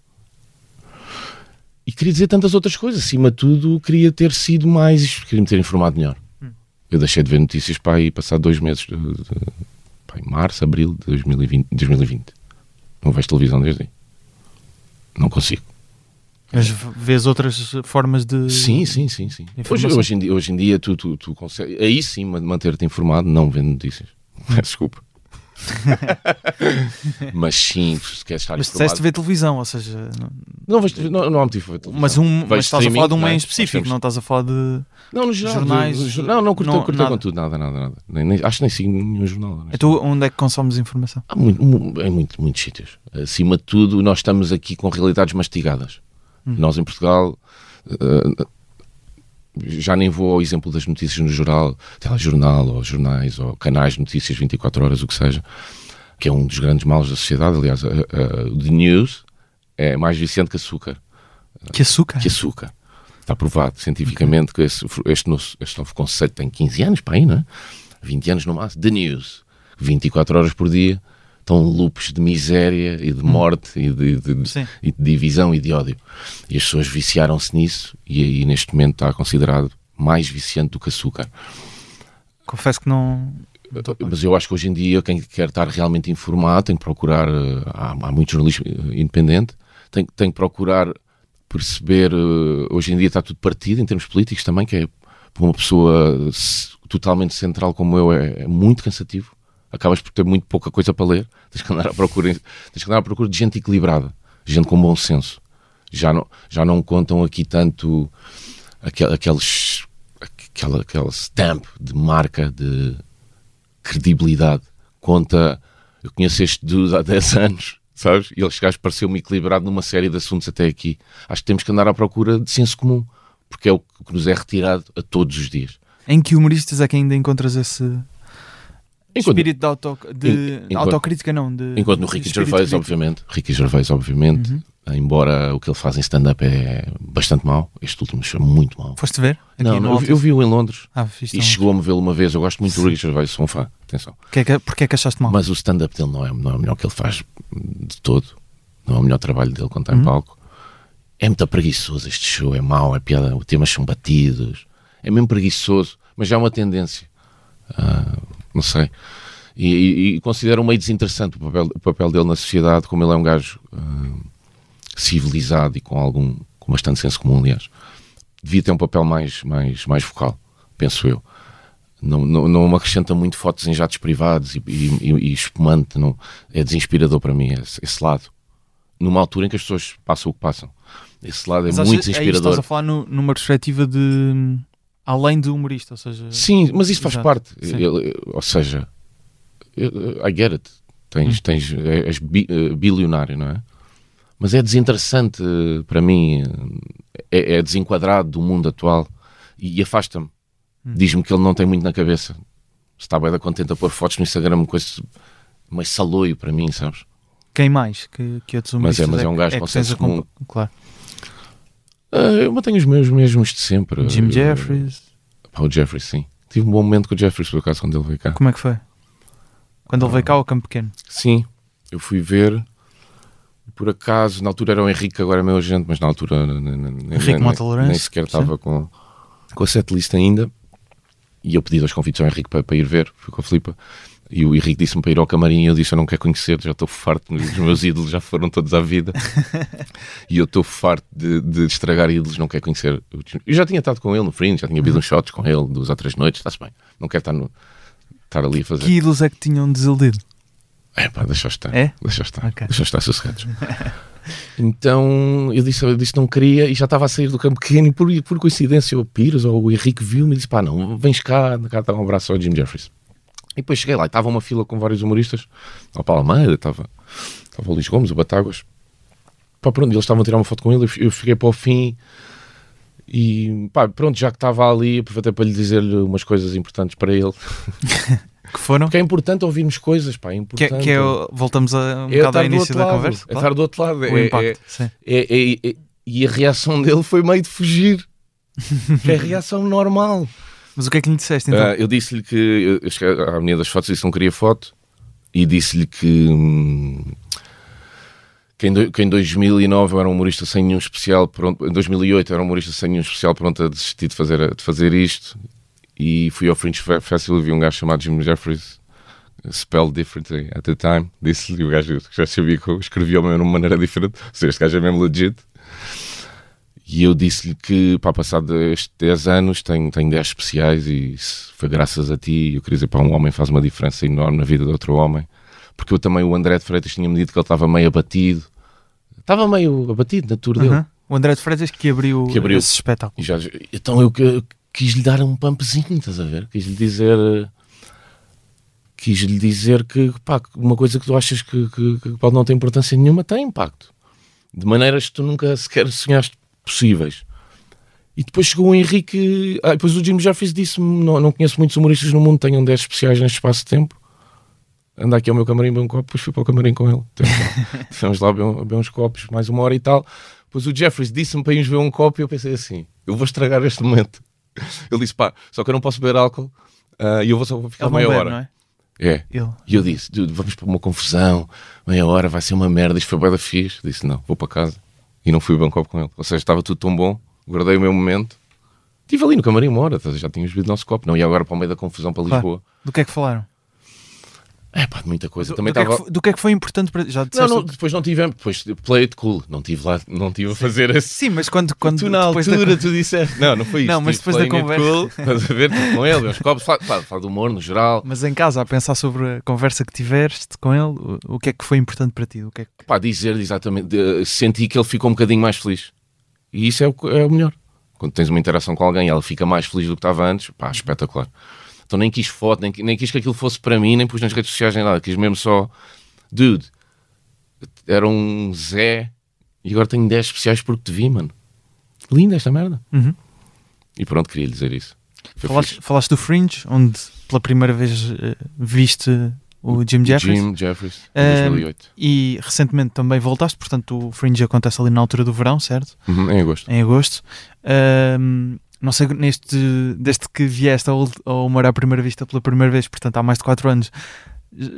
E queria dizer tantas outras coisas. Acima de tudo, queria ter sido mais. Queria me ter informado melhor. Eu deixei de ver notícias para aí passar dois meses. de- de- pá, março, abril de 2020, 2020. Não vejo televisão desde aí. Não consigo. Mas vês outras formas de. Sim, sim, sim. sim. Hoje, hoje em dia, hoje em dia tu, tu, tu consegues. Aí sim, man- manter-te informado, não vendo notícias. Desculpa. Mas sim, se queres estar Mas informado. ver televisão, ou seja. Não, Não, não, não há motivo para ver televisão. mas, um, mas estás a falar de um meio é? em específico, não estás a falar de. Não, no geral. Jornais, no- no- não, não curtei, não, curtei nada. com tudo, nada, nada, nada. Nem, nem- acho que nem sigo nenhum jornal. Tu onde é que consomes informação? Há muito, mu- em muito, muitos sítios. Acima de tudo, nós estamos aqui com realidades mastigadas. Nós em Portugal, eh, já nem vou ao exemplo das notícias no geral, telejornal, ou jornais, ou canais de notícias 24 horas, o que seja, que é um dos grandes males da sociedade. Aliás, a- a- o The News é mais viciante que açúcar. Que açúcar? Que açúcar. Está provado cientificamente que esse- este, novo, este novo conceito tem 15 anos para aí, não é? 20 anos no máximo. The News. 24 horas por dia. Estão loops de miséria e de morte e de, de- Sim. e de divisão e de ódio. E as pessoas viciaram-se nisso e aí neste momento está considerado mais viciante do que açúcar. Confesso que não. Mas eu acho que hoje em dia quem quer estar realmente informado tem que procurar, eh, há, há muito jornalismo eh, independente, tem, tem que procurar perceber, eh, hoje em dia está tudo partido em termos políticos também, que é para uma pessoa totalmente central como eu é, é muito cansativo. Acabas por ter muito pouca coisa para ler, tens que andar à procura, tens que andar à procura de gente equilibrada, gente com bom senso. Já não, já não contam aqui tanto aquel- aqueles, aquela, aquela stamp de marca, de credibilidade. Conta, eu conheço este dude há 10 anos, sabes? E este gajo pareceu-me equilibrado numa série de assuntos até aqui. Acho que temos que andar à procura de senso comum, porque é o que nos é retirado a todos os dias. Em que humoristas é que ainda encontras esse Enquanto, espírito de, auto, de Enquanto- autocrítica? Não, de, enquanto no Ricky Gervais, obviamente, Ricky Gervais, obviamente, Uhum. embora o que ele faz em stand-up é bastante mau, este último foi muito mau. Foste ver? Não, não, eu, vi-o em Londres Ah, e um- chegou-me vê-lo uma vez. Eu gosto muito do Richard Weiss, sou um fã, atenção. Que é que, porque é que achaste mal? Mas o stand-up dele não é, não é o melhor que ele faz de todo. Não é o melhor trabalho dele quando está Uhum. em palco. É muito preguiçoso este show, é mau, é piada, os temas são batidos. É mesmo preguiçoso, mas já é uma tendência. Ah, não sei. E, e, e considero meio desinteressante o papel, o papel dele na sociedade, como ele é um gajo ah, civilizado e com algum com bastante senso comum, aliás. Devia ter um papel mais, mais, mais vocal, penso eu. Não, não, não acrescenta muito fotos em jatos privados e, e, e- espumante. Não, é desinspirador para mim, esse, esse lado. Numa altura em que as pessoas passam o que passam. Esse lado é Mas muito aí desinspirador. estás a falar no- numa perspectiva de além de humorista, ou seja, Sim, mas isso faz Exato, parte. Ele- ou seja, I get it. Tens, Hum. tens, és bi- eh, bilionário, não é? Mas é desinteressante eh, para mim, é, é desenquadrado do mundo atual e afasta-me. Hum. Diz-me que ele não tem muito na cabeça. Está bem da contente a pôr fotos no Instagram com esse meio saloio para mim, sabes? quem mais que, que outros Mas é- humoristas mas é um que- gajo que com senso comum. Claro. Ah, eu mantenho os meus mesmos de sempre. Jim Eh, Jeffries, pá, o Jeffries, sim. Tive um bom momento com o Jeffries, por acaso, quando ele veio cá. como é que foi? Quando ele veio cá ao Campo Pequeno. Sim, eu fui ver. Por acaso, na altura era o Henrique, que agora é meu agente, mas na altura Henrique nem- nem sequer estava com, com a setlist ainda. E eu pedi dois convites ao Henrique para, para ir ver, fui com a Filipa. E o Henrique disse-me para ir ao camarim e eu disse: Eu não quero conhecer, já estou farto, os meus ídolos já foram todos à vida. e eu estou farto de, de estragar ídolos, não quero conhecer. Eu já tinha estado com ele no Fringe, já tinha Uhum. bebido uns shots com ele, duas ou três noites, está-se bem. Não quero estar, no, estar ali a fazer. Que ídolos é que tinham desiludido? É pá, deixa estar. É? Deixa estar. Ok. Deixa estar sossegados. então eu disse, eu disse não queria e já estava a sair do campo pequeno e por, por coincidência o Pires ou o Henrique viu-me e disse: pá, não, vens cá, cá está um abraço ao Jim Jeffries. E depois cheguei lá e estava uma fila com vários humoristas. O Paulo Almeida, estava, estava o Luís Gomes, o Batáguas. Pá, pronto, eles estavam a tirar uma foto com ele. eu- fiquei para o fim e pá, pronto, já que estava ali, aproveitei para lhe dizer-lhe umas coisas importantes para ele. Que foram? Porque é importante ouvirmos coisas, pá, é Que, importante. que é o- voltamos a, um É bocado ao início da lado, conversa. É claro. estar do outro lado. O É- impacto, é- é- é- é- e a reação dele foi meio de fugir. Que é a reação normal. Mas o que é que lhe disseste então? Ah, eu disse-lhe que. Eu cheguei à menina das fotos disse que não queria foto. E disse-lhe que. que em, do- que em 2009 eu era um humorista sem nenhum especial. Pronto, em 2008 eu era um humorista sem nenhum especial. Pronto, a desistir de fazer, de fazer isto. E fui ao Fringe Fe- Festival e vi um gajo chamado Jim Jeffries. Spelled differently at the time. Disse-lhe, o gajo já sabia que eu escrevia o meu nome de maneira diferente. Ou seja, este gajo é mesmo legit. E eu disse-lhe que, para passado estes 10 anos, tenho, tenho 10 especiais e isso foi graças a ti. Eu queria dizer, para um homem faz uma diferença enorme na vida de outro homem. Porque eu também, o André de Freitas, tinha-me dito que ele estava meio abatido. Estava meio abatido na tour dele. O André de Freitas que abriu, Que abriu. esse espetáculo. Já, então eu, que- quis-lhe dar um pumpzinho, estás a ver? Quis-lhe dizer. eh, Quis-lhe dizer que pá, uma coisa que tu achas que, que- que pode não ter importância nenhuma tem impacto. De maneiras que tu nunca sequer sonhaste possíveis. E depois chegou o Henrique. Ah, depois o Jim Jeffries disse-me: não, não conheço muitos humoristas no mundo, tenham 10 especiais neste espaço de tempo. Anda aqui ao meu camarim, beber um copo, depois fui para o camarim com ele. Fomos lá beber, uns copos, mais uma hora e tal. Depois o Jeffries disse-me para irmos beber um copo e eu pensei assim: eu vou estragar este momento. Ele disse: pá, só que eu não posso beber álcool ah, e eu vou só ficar Ele meia bebe, hora. é? É. Ele. E eu disse, "Dude, vamos para uma confusão, meia hora, vai ser uma merda, isto foi bem da fixe. Disse, não, vou para casa. E não fui um copo com ele. Ou seja, estava tudo tão bom, guardei o meu momento. Estive ali no camarim uma hora, já tínhamos bebido o nosso copo. Não ia agora para o meio da confusão para Claro. Lisboa. Do que é que falaram? É pá, de muita coisa. Do, Também do que é que foi, do que é que foi importante para já Não, não, depois não tivemos, depois play it cool. Não tive lá, não tive a fazer esse... Sim, mas quando, quando tu na da altura con- tu disseste. Não, não foi isso. Não, mas Tive depois da conversa. Cool, estás a ver? Tive com ele, uns copos, fala, fala, fala do humor no geral. Mas em casa, a pensar sobre a conversa que tiveste com ele, o, o que é que foi importante para ti? O que é que... pá, dizer exatamente, de- senti que ele ficou um bocadinho mais feliz. E isso é o, é o melhor. Quando tens uma interação com alguém e ela fica mais feliz do que estava antes, pá, espetacular. Então nem quis foto, nem, nem quis que aquilo fosse para mim, nem pus nas redes sociais nem nada. Quis mesmo só, dude, era um Zé e agora tenho 10 especiais porque te vi, mano. Linda esta merda. Uhum. E pronto, queria lhe dizer isso. Falaste, falaste do Fringe, onde pela primeira vez eh, viste o Jim Jeffries. Jim Jeffries, em Ahm, 2008. E recentemente também voltaste, portanto o Fringe acontece ali na altura do verão, certo? Uhum, em agosto. Em agosto. Não sei, neste, desde que vieste ao, ao Humor à Primeira Vista pela primeira vez, portanto há mais de 4 anos,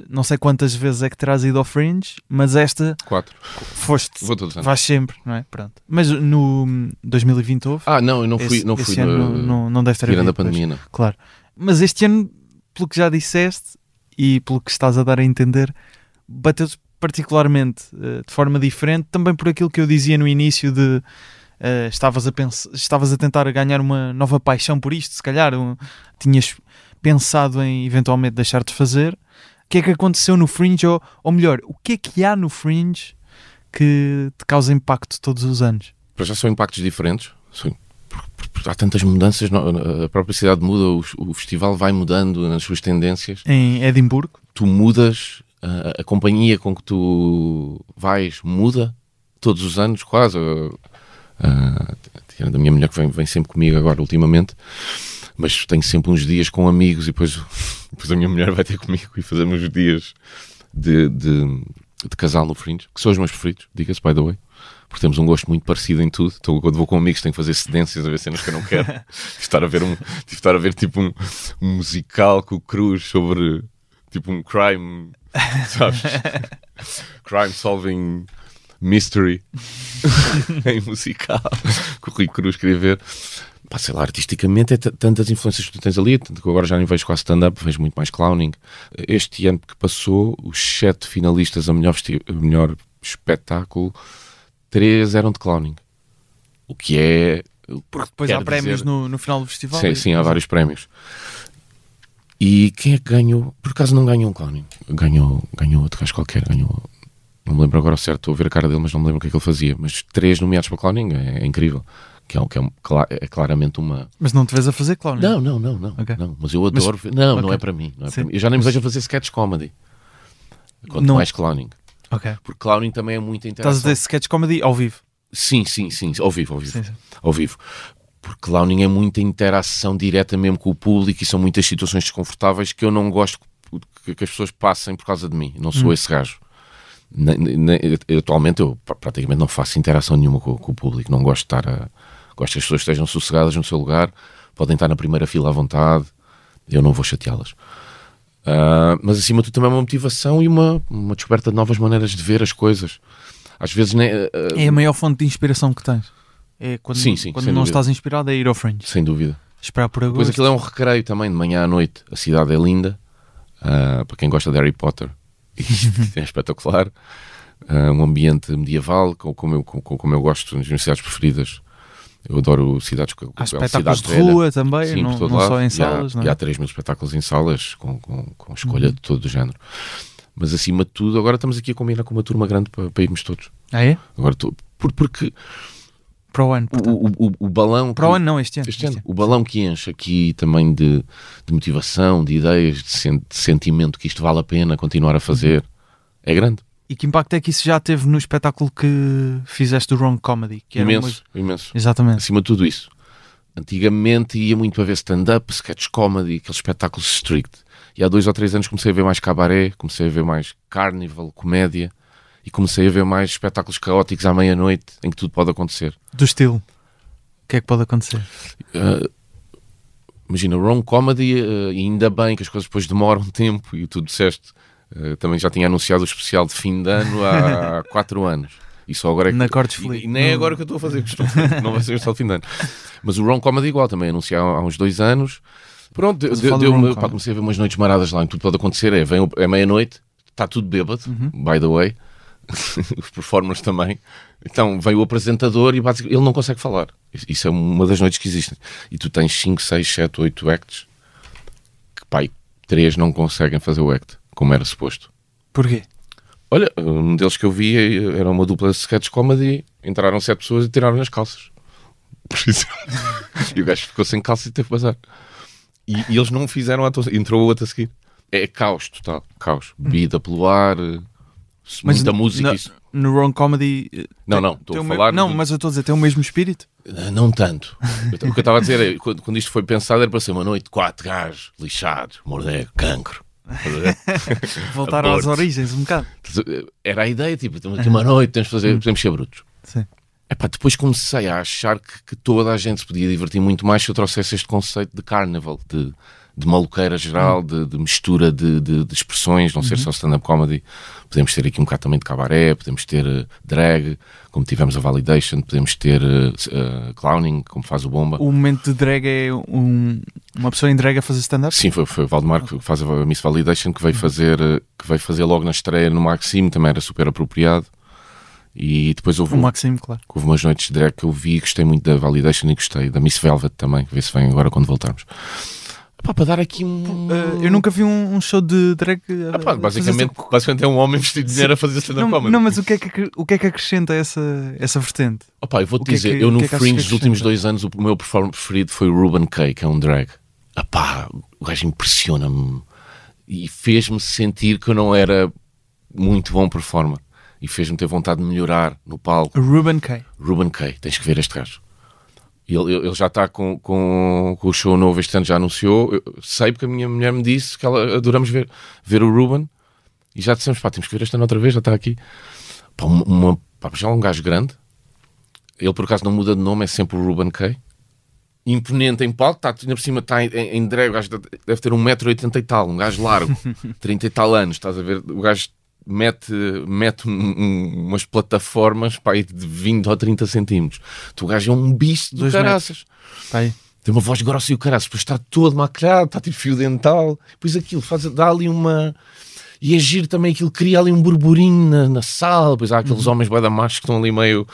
não sei quantas vezes é que terás ido ao Fringe, mas esta Quatro. foste, Vou todos vais sempre, não é? Pronto. Mas no 2020 houve. Ah, não, eu não fui, esse, não fui ano no- não, não, deve ter tirando havido, a pandemia, não. claro. Mas este ano, pelo que já disseste e pelo que estás a dar a entender, bateu-te particularmente eh, de forma diferente, também por aquilo que eu dizia no início de eh, estavas, a pens- estavas a tentar ganhar uma nova paixão por isto, se calhar um- tinhas pensado em eventualmente deixar de fazer. O que é que aconteceu no Fringe? Ou, ou melhor, o que é que há no Fringe que te causa impacto todos os anos? Para já são impactos diferentes. Por- há tantas mudanças, a própria cidade muda, o, o festival vai mudando nas suas tendências. Em Edimburgo, Tu mudas, a, a companhia com que tu vais muda todos os anos, quase. Ah, tirando a minha mulher que vem, vem sempre comigo agora, ultimamente. Mas tenho sempre uns dias com amigos e depois, depois a minha mulher vai ter comigo e fazemos os dias de, de, de casal no Fringe, que são os meus preferidos, diga-se, by the way. Porque temos um gosto muito parecido em tudo. Então, quando vou com amigos, tenho que fazer cedências a ver cenas que eu não quero. tive estar a ver, um, de estar a ver tipo um, um musical com o Cruz sobre tipo um crime, sabes? crime solving mystery em musical que o Rui Cruz queria ver. Pá, sei lá, artisticamente é tantas influências que tu tens ali, tanto que agora já nem vejo quase stand-up, vejo muito mais clowning. Este ano que passou, os sete finalistas a melhor, a melhor espetáculo, três eram de clowning. O que é. porque depois há prémios dizer- no, no final do festival. Sim, sim, há vários prémios. E quem é que ganhou? Por acaso não ganhou um clowning. Ganhou, ganhou outro gajo qualquer. Ganhou. Não me lembro agora certo. Estou a ver a cara dele, mas não me lembro o que é que ele fazia. Mas três nomeados para clowning é, é incrível. Que é, que é, um- é claramente uma. Mas não te vês a fazer clown? Não, não, não, não. Ok. não mas eu adoro. ver- Não, não ok. é para mim. Não é para mim. Eu já nem me vejo a fazer sketch comedy. Quanto Não. mais clowning. Ok. Porque clowning também é muita Estás a dizer sketch comedy ao vivo. Sim, sim, sim. Ao vivo, ao vivo Sim, sim. ao vivo. Porque clowning é muita interação direta mesmo com o público e são muitas situações desconfortáveis que eu não gosto que, que as pessoas passem por causa de mim. Não sou esse gajo. Eu, atualmente eu pra- praticamente não faço interação nenhuma com, com o público. Não gosto de estar a. Gosto que as pessoas estejam sossegadas no seu lugar, podem estar na primeira fila à vontade. Eu não vou chateá-las. Ah, mas acima de tudo também é uma motivação e uma, uma descoberta de novas maneiras de ver as coisas. Às vezes nem, ah, É a maior fonte de inspiração que tens. É quando, Sim, sim, quando não dúvida. estás inspirado é ir ao Fringe. sem dúvida. Esperar por agosto. Depois aquilo é um recreio também, de manhã à noite. A cidade é linda, ah, para quem gosta de Harry Potter, é espetacular. Ah, um ambiente medieval, co- como eu, co- como eu gosto nas minhas cidades preferidas. Eu adoro cidades com Há é espetáculos de cidade velha. rua também, Sim, não, não só E em há- salas. não E é? há 3 mil espetáculos em salas, com, com, com escolha Uhum. de todo o género. Mas acima de tudo, agora estamos aqui a combinar com uma turma grande para, para irmos todos. Ah, é? Agora, porque Para o ano. o, o, o, balão. Para o ano não, este ano. este ano, o balão que enche aqui também de, de motivação, de ideias, de, sen- de sentimento que isto vale a pena continuar a fazer, é grande. E que impacto é que isso já teve no espetáculo que fizeste do Wrong Comedy? Que era Imenso, uma- imenso. Exatamente. Acima de tudo isso. Antigamente ia muito a ver stand-up, sketch comedy, aqueles espetáculos strict. E há dois ou três anos comecei a ver mais cabaré, comecei a ver mais carnival, comédia, e comecei a ver mais espetáculos caóticos à meia-noite, em que tudo pode acontecer. Do estilo. O que é que pode acontecer? Uh, imagina, wrong comedy, uh, e ainda bem que as coisas depois demoram tempo, e tu disseste, uh, também já tinha anunciado o especial de fim de ano há quatro anos. E só agora é que. Na Cortes e, e nem é agora que eu estou a fazer, que estou a fazer, não vai ser o especial de fim de ano. Mas o wrong comedy igual, também anunciado há uns dois anos. Pronto, deu- Mas deu, wrong pá, comecei a ver umas noites maradas lá, em que tudo pode acontecer. É, vem, é meia-noite, está tudo bêbado, Uhum. by the way. Os performers também. Então vem o apresentador e basicamente ele não consegue falar. Isso é uma das noites que existem. E tu tens 5, 6, 7, 8 acts que, pai, 3 não conseguem fazer o act, como era suposto. Porquê? Olha, um deles que eu vi era uma dupla de sketch comedy, entraram sete pessoas e tiraram as calças. Por isso. e o gajo ficou sem calça e teve que bazar. E, e eles não fizeram a atuação. Entrou o outro a seguir. É caos total. Caos. Bebida pelo ar, eh, muita música. no, isso. no Wrong Comedy. eh, Não, não, estou a o me- falar Não, mas eu estou a dizer, tem o mesmo espírito. Eh, Não tanto. O que eu estava a dizer é, quando, quando isto foi pensado, era para ser uma noite de quatro gajos, lixados, morder, cancro. Voltar às origens um bocado. Era a ideia, tipo, temos uma noite, temos de fazer, podemos ser brutos. Sim. Epá, depois comecei a achar que, que toda a gente se podia divertir muito mais se eu trouxesse este conceito de carnival, de, de maluqueira geral, de, de mistura de, de- de expressões, não ser só stand-up comedy. Podemos ter aqui um bocado também de cabaré, podemos ter eh, drag, como tivemos a Validation, podemos ter eh, clowning, como faz o Bomba. O momento de drag é um- uma pessoa em drag a fazer stand-up? Sim, foi, foi o Valdemar que faz a Miss Validation que veio fazer, eh, que veio fazer logo na estreia no Maxime, também era super apropriado. E depois houve O Maxime, claro. Houve umas noites de drag que eu vi, gostei muito da Validation e gostei da Miss Velvet também, ver se vem agora quando voltarmos. Epá, para dar aqui um. Uh, eu nunca vi um, um show de drag. Epá, fazer basicamente, basicamente é um homem vestido de dinheiro a fazer stand-up Não, comedy. não, mas o que, é que, o que é que acrescenta essa, essa vertente? Opa, eu vou-te é dizer, que- eu no é Fringe dos últimos dois anos, o meu performance preferido foi o Ruben Kay, que é um drag. Epá, o gajo impressiona-me e fez-me sentir que eu não era muito bom performer e fez-me ter vontade de melhorar no palco. Ruben Kay. Ruben Kay, tens que ver este gajo. Ele, ele já está com, com, com o show novo este ano, já anunciou. Eu sei porque a minha mulher me disse que ela adoramos ver, ver o Ruben e já dissemos, pá, temos que ver este ano outra vez, já está aqui. Pá, uma, pá, já é um gajo grande. Ele por acaso não muda de nome, é sempre o Ruben Kay. Imponente em palco, está ainda por cima, está em, em drag, o gajo deve ter 1,80m e tal, um gajo largo, 30 e tal anos, estás a ver? O gajo mete, mete um- um- umas plataformas pá, de 20 ou 30 centímetros. Tu, gajo é um bicho Dois caraças. Pai. Tem uma voz grossa e o caraças, depois está todo maquilhado, está tipo fio dental, depois aquilo faz, dá ali uma. E é giro também aquilo, cria ali um burburinho na, na sala, depois há aqueles homens bué da machos que estão ali meio.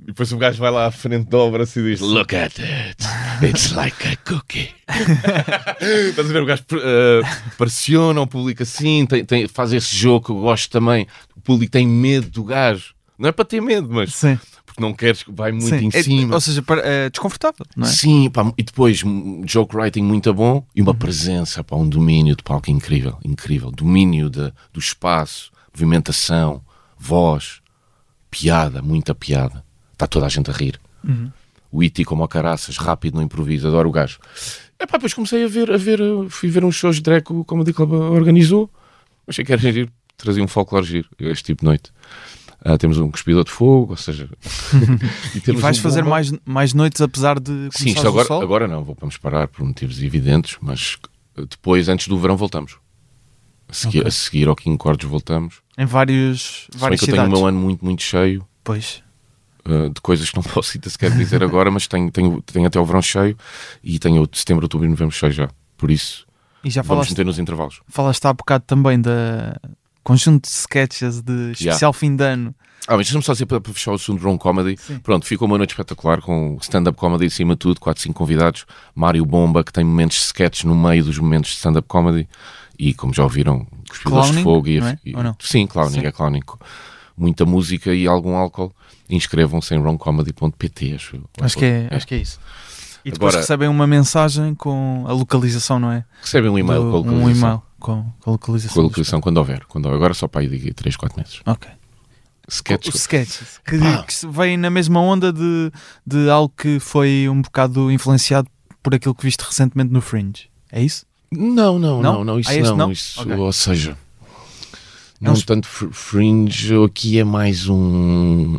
E depois o gajo vai lá à frente, dobra-se e diz: Look at it, it's like a cookie. Estás a ver? O gajo eh, pressiona o público assim, tem, tem- faz esse jogo que eu gosto também. O público tem medo do gajo. Não é para ter medo, mas Sim. porque não queres que vai muito Sim. em É- cima. ou seja, para- é desconfortável, não é? Sim, pá, e depois um joke writing muito bom e uma presença, pá, um domínio de palco incrível, incrível. Domínio de, do espaço, movimentação, voz, piada, muita piada. Está toda a gente a rir. O Iti como a caraças, rápido no improviso, adoro o gajo. É pá, depois comecei a ver, a ver, uh, fui ver uns shows de drag que o Comedy Club organizou. Achei que era giro, trazia um folclore giro, este tipo de noite. Ah, temos um cuspidor de fogo, ou seja... e E vais um fazer bomba. mais, mais noites apesar de Sim, isto o agora, agora não, vamos parar por motivos evidentes, mas depois, antes do verão, voltamos. A seguir, Ok. a seguir ao King Cordes voltamos. Em vários, bem várias que eu tenho o meu ano muito, muito cheio Pois. Uh, de coisas que não posso ainda sequer dizer agora, mas tenho, tenho, tenho até o verão cheio e tenho de setembro, outubro e novembro cheio já. Por isso, E já vamos falaste, meter nos intervalos. falaste há bocado também da conjunto de sketches de especial fim de ano. Ah, mas deixa-me só dizer para, para fechar o assunto Drone Comedy. Sim. Pronto, ficou uma noite espetacular com stand-up comedy acima de tudo, 4, 5 convidados. Mário Bomba, que tem momentos de sketch no meio dos momentos de stand-up comedy. E como já ouviram, Cuspidores de Fogo. E, é? e-? Sim, clowning, Sim. é clowning. Muita música e algum álcool. Inscrevam-se em roncomedy.pt, acho. Acho que é, acho que é isso. E depois Agora- recebem uma mensagem com a localização, não é? Recebem um e-mail Do- com a um localização. e-mail com, com a localização. Com a localização quando houver. Quando houver. Agora só para aí de 3, 4 meses. Ok. Sketch. Os sketches que, que vêm na mesma onda de, de algo que foi um bocado influenciado por aquilo que viste recentemente no Fringe. É isso? Não, não, Não? não, não, isso Ah, não. não? Isso, Ok. Ou seja, É não tanto fr- fringe, aqui é mais um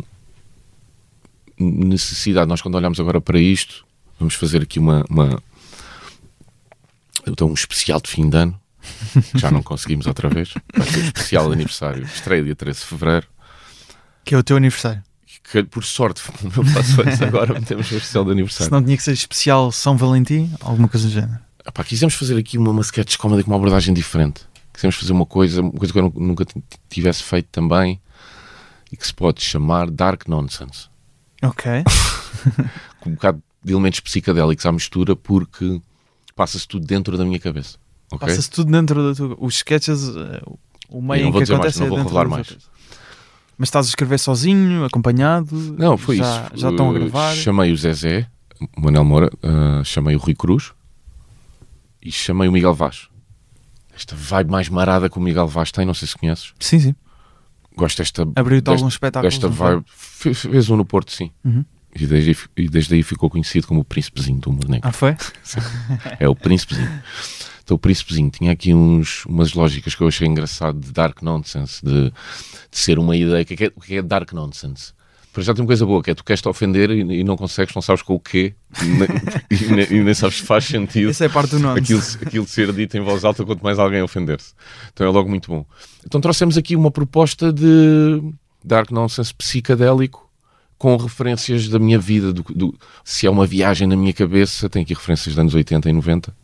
necessidade. Nós quando olhamos agora para isto, vamos fazer aqui uma, uma então um especial de fim de ano, que já não conseguimos outra vez. Vai ser o especial de aniversário, estreia dia 13 de Fevereiro. Que é o teu aniversário. Que por sorte, passo antes agora metemos o especial de aniversário. Se não tinha que ser especial São Valentim, alguma coisa do género. Epá, quisemos fazer aqui uma, uma sketch comedy com uma abordagem diferente. Quisemos fazer uma coisa, uma coisa que eu nu- nunca tivesse feito também e que se pode chamar Dark Nonsense. Ok. Com um bocado de elementos psicadélicos à mistura porque passa-se tudo dentro da minha cabeça. Ok? Passa-se tudo dentro da tua. Os sketches, eh, o meio em vou que dizer mais, acontece não é vou revelar mais. outras. Mas estás a escrever sozinho, acompanhado? Não, foi já, isso. Já estão a Uh, gravar? Chamei o Zezé, o Manel Moura, uh, chamei o Rui Cruz e chamei o Miguel Vaz. Esta vibe mais marada que o Miguel Vaz tem, não sei se conheces. Sim, sim. Gosto desta, Abriu-te alguns espetáculos. desta vibe. Fe- Fez um no Porto, sim. Uhum. E, desde, aí- e desde aí ficou conhecido como o príncipezinho do humor negro. Ah, foi? É o príncipezinho. Então o Príncipezinho tinha aqui uns, umas lógicas que eu achei engraçado de dark nonsense, de, de ser uma ideia. O é, que é- o que é dark nonsense? Para já tem uma coisa boa, que é tu queres te ofender e, e não consegues, não sabes com o quê, e, nem- e e nem sabes se faz sentido Essa é parte do nome. aquilo, aquilo de ser dito em voz alta quanto mais alguém ofender-se. Então é logo muito bom. Então trouxemos aqui uma proposta de dark nonsense psicadélico com referências da minha vida. Do, do- se é uma viagem na minha cabeça, tem aqui referências dos anos 80 e 90.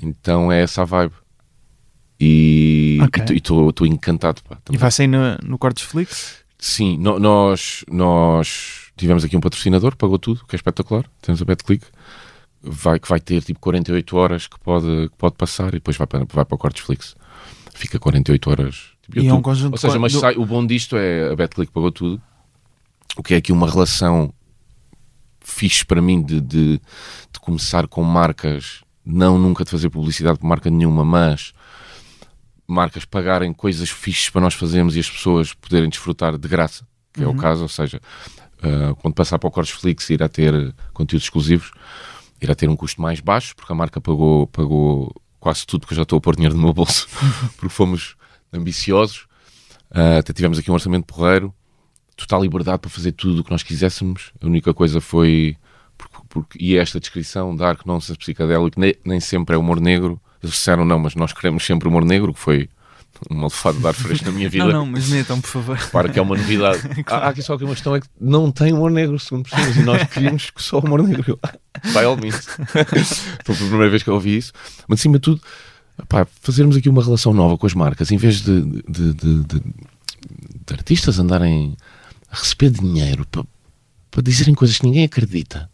Então é essa a vibe. E Ok. estou encantado. Pá, E vai sair no, no Cortesflix? Sim, no- nós, nós tivemos aqui um patrocinador, pagou tudo, que é espetacular. Temos a BetClick, vai, que vai ter tipo 48 horas que pode, que pode passar e depois vai para, vai para o Cortesflix. Fica 48 horas. Tipo, E é um conjunto Ou seja, mas do- sai- o bom disto é a BetClick pagou tudo, o que é aqui uma relação fixe para mim de, de, de começar com marcas, não nunca de fazer publicidade por marca nenhuma, mas marcas pagarem coisas fixes para nós fazermos e as pessoas poderem desfrutar de graça, que é o caso, ou seja, ah, quando passar para o Cortesflix irá ter conteúdos exclusivos, irá ter um custo mais baixo, porque a marca pagou, pagou quase tudo, que eu já estou a pôr dinheiro no meu bolso, porque fomos ambiciosos, Ah, até tivemos aqui um orçamento porreiro, total liberdade para fazer tudo o que nós quiséssemos, a única coisa foi, porque, porque- e esta descrição, dark nonsense psicadélico, nem, nem sempre é humor negro, eles disseram não, mas nós queremos sempre humor negro, que foi um alfado de ar fresco na minha vida. Não, não, mas metam, por favor. Repara que é uma novidade. Há, há aqui só aqui uma questão é que não tem humor negro, segundo pessoas, e nós queríamos que só humor negro. By all means. Foi a primeira vez que eu ouvi isso. Mas acima de tudo, pá, fazermos aqui uma relação nova com as marcas, em vez de, de, de- de- de artistas andarem a receber dinheiro para, para dizerem coisas que ninguém acredita.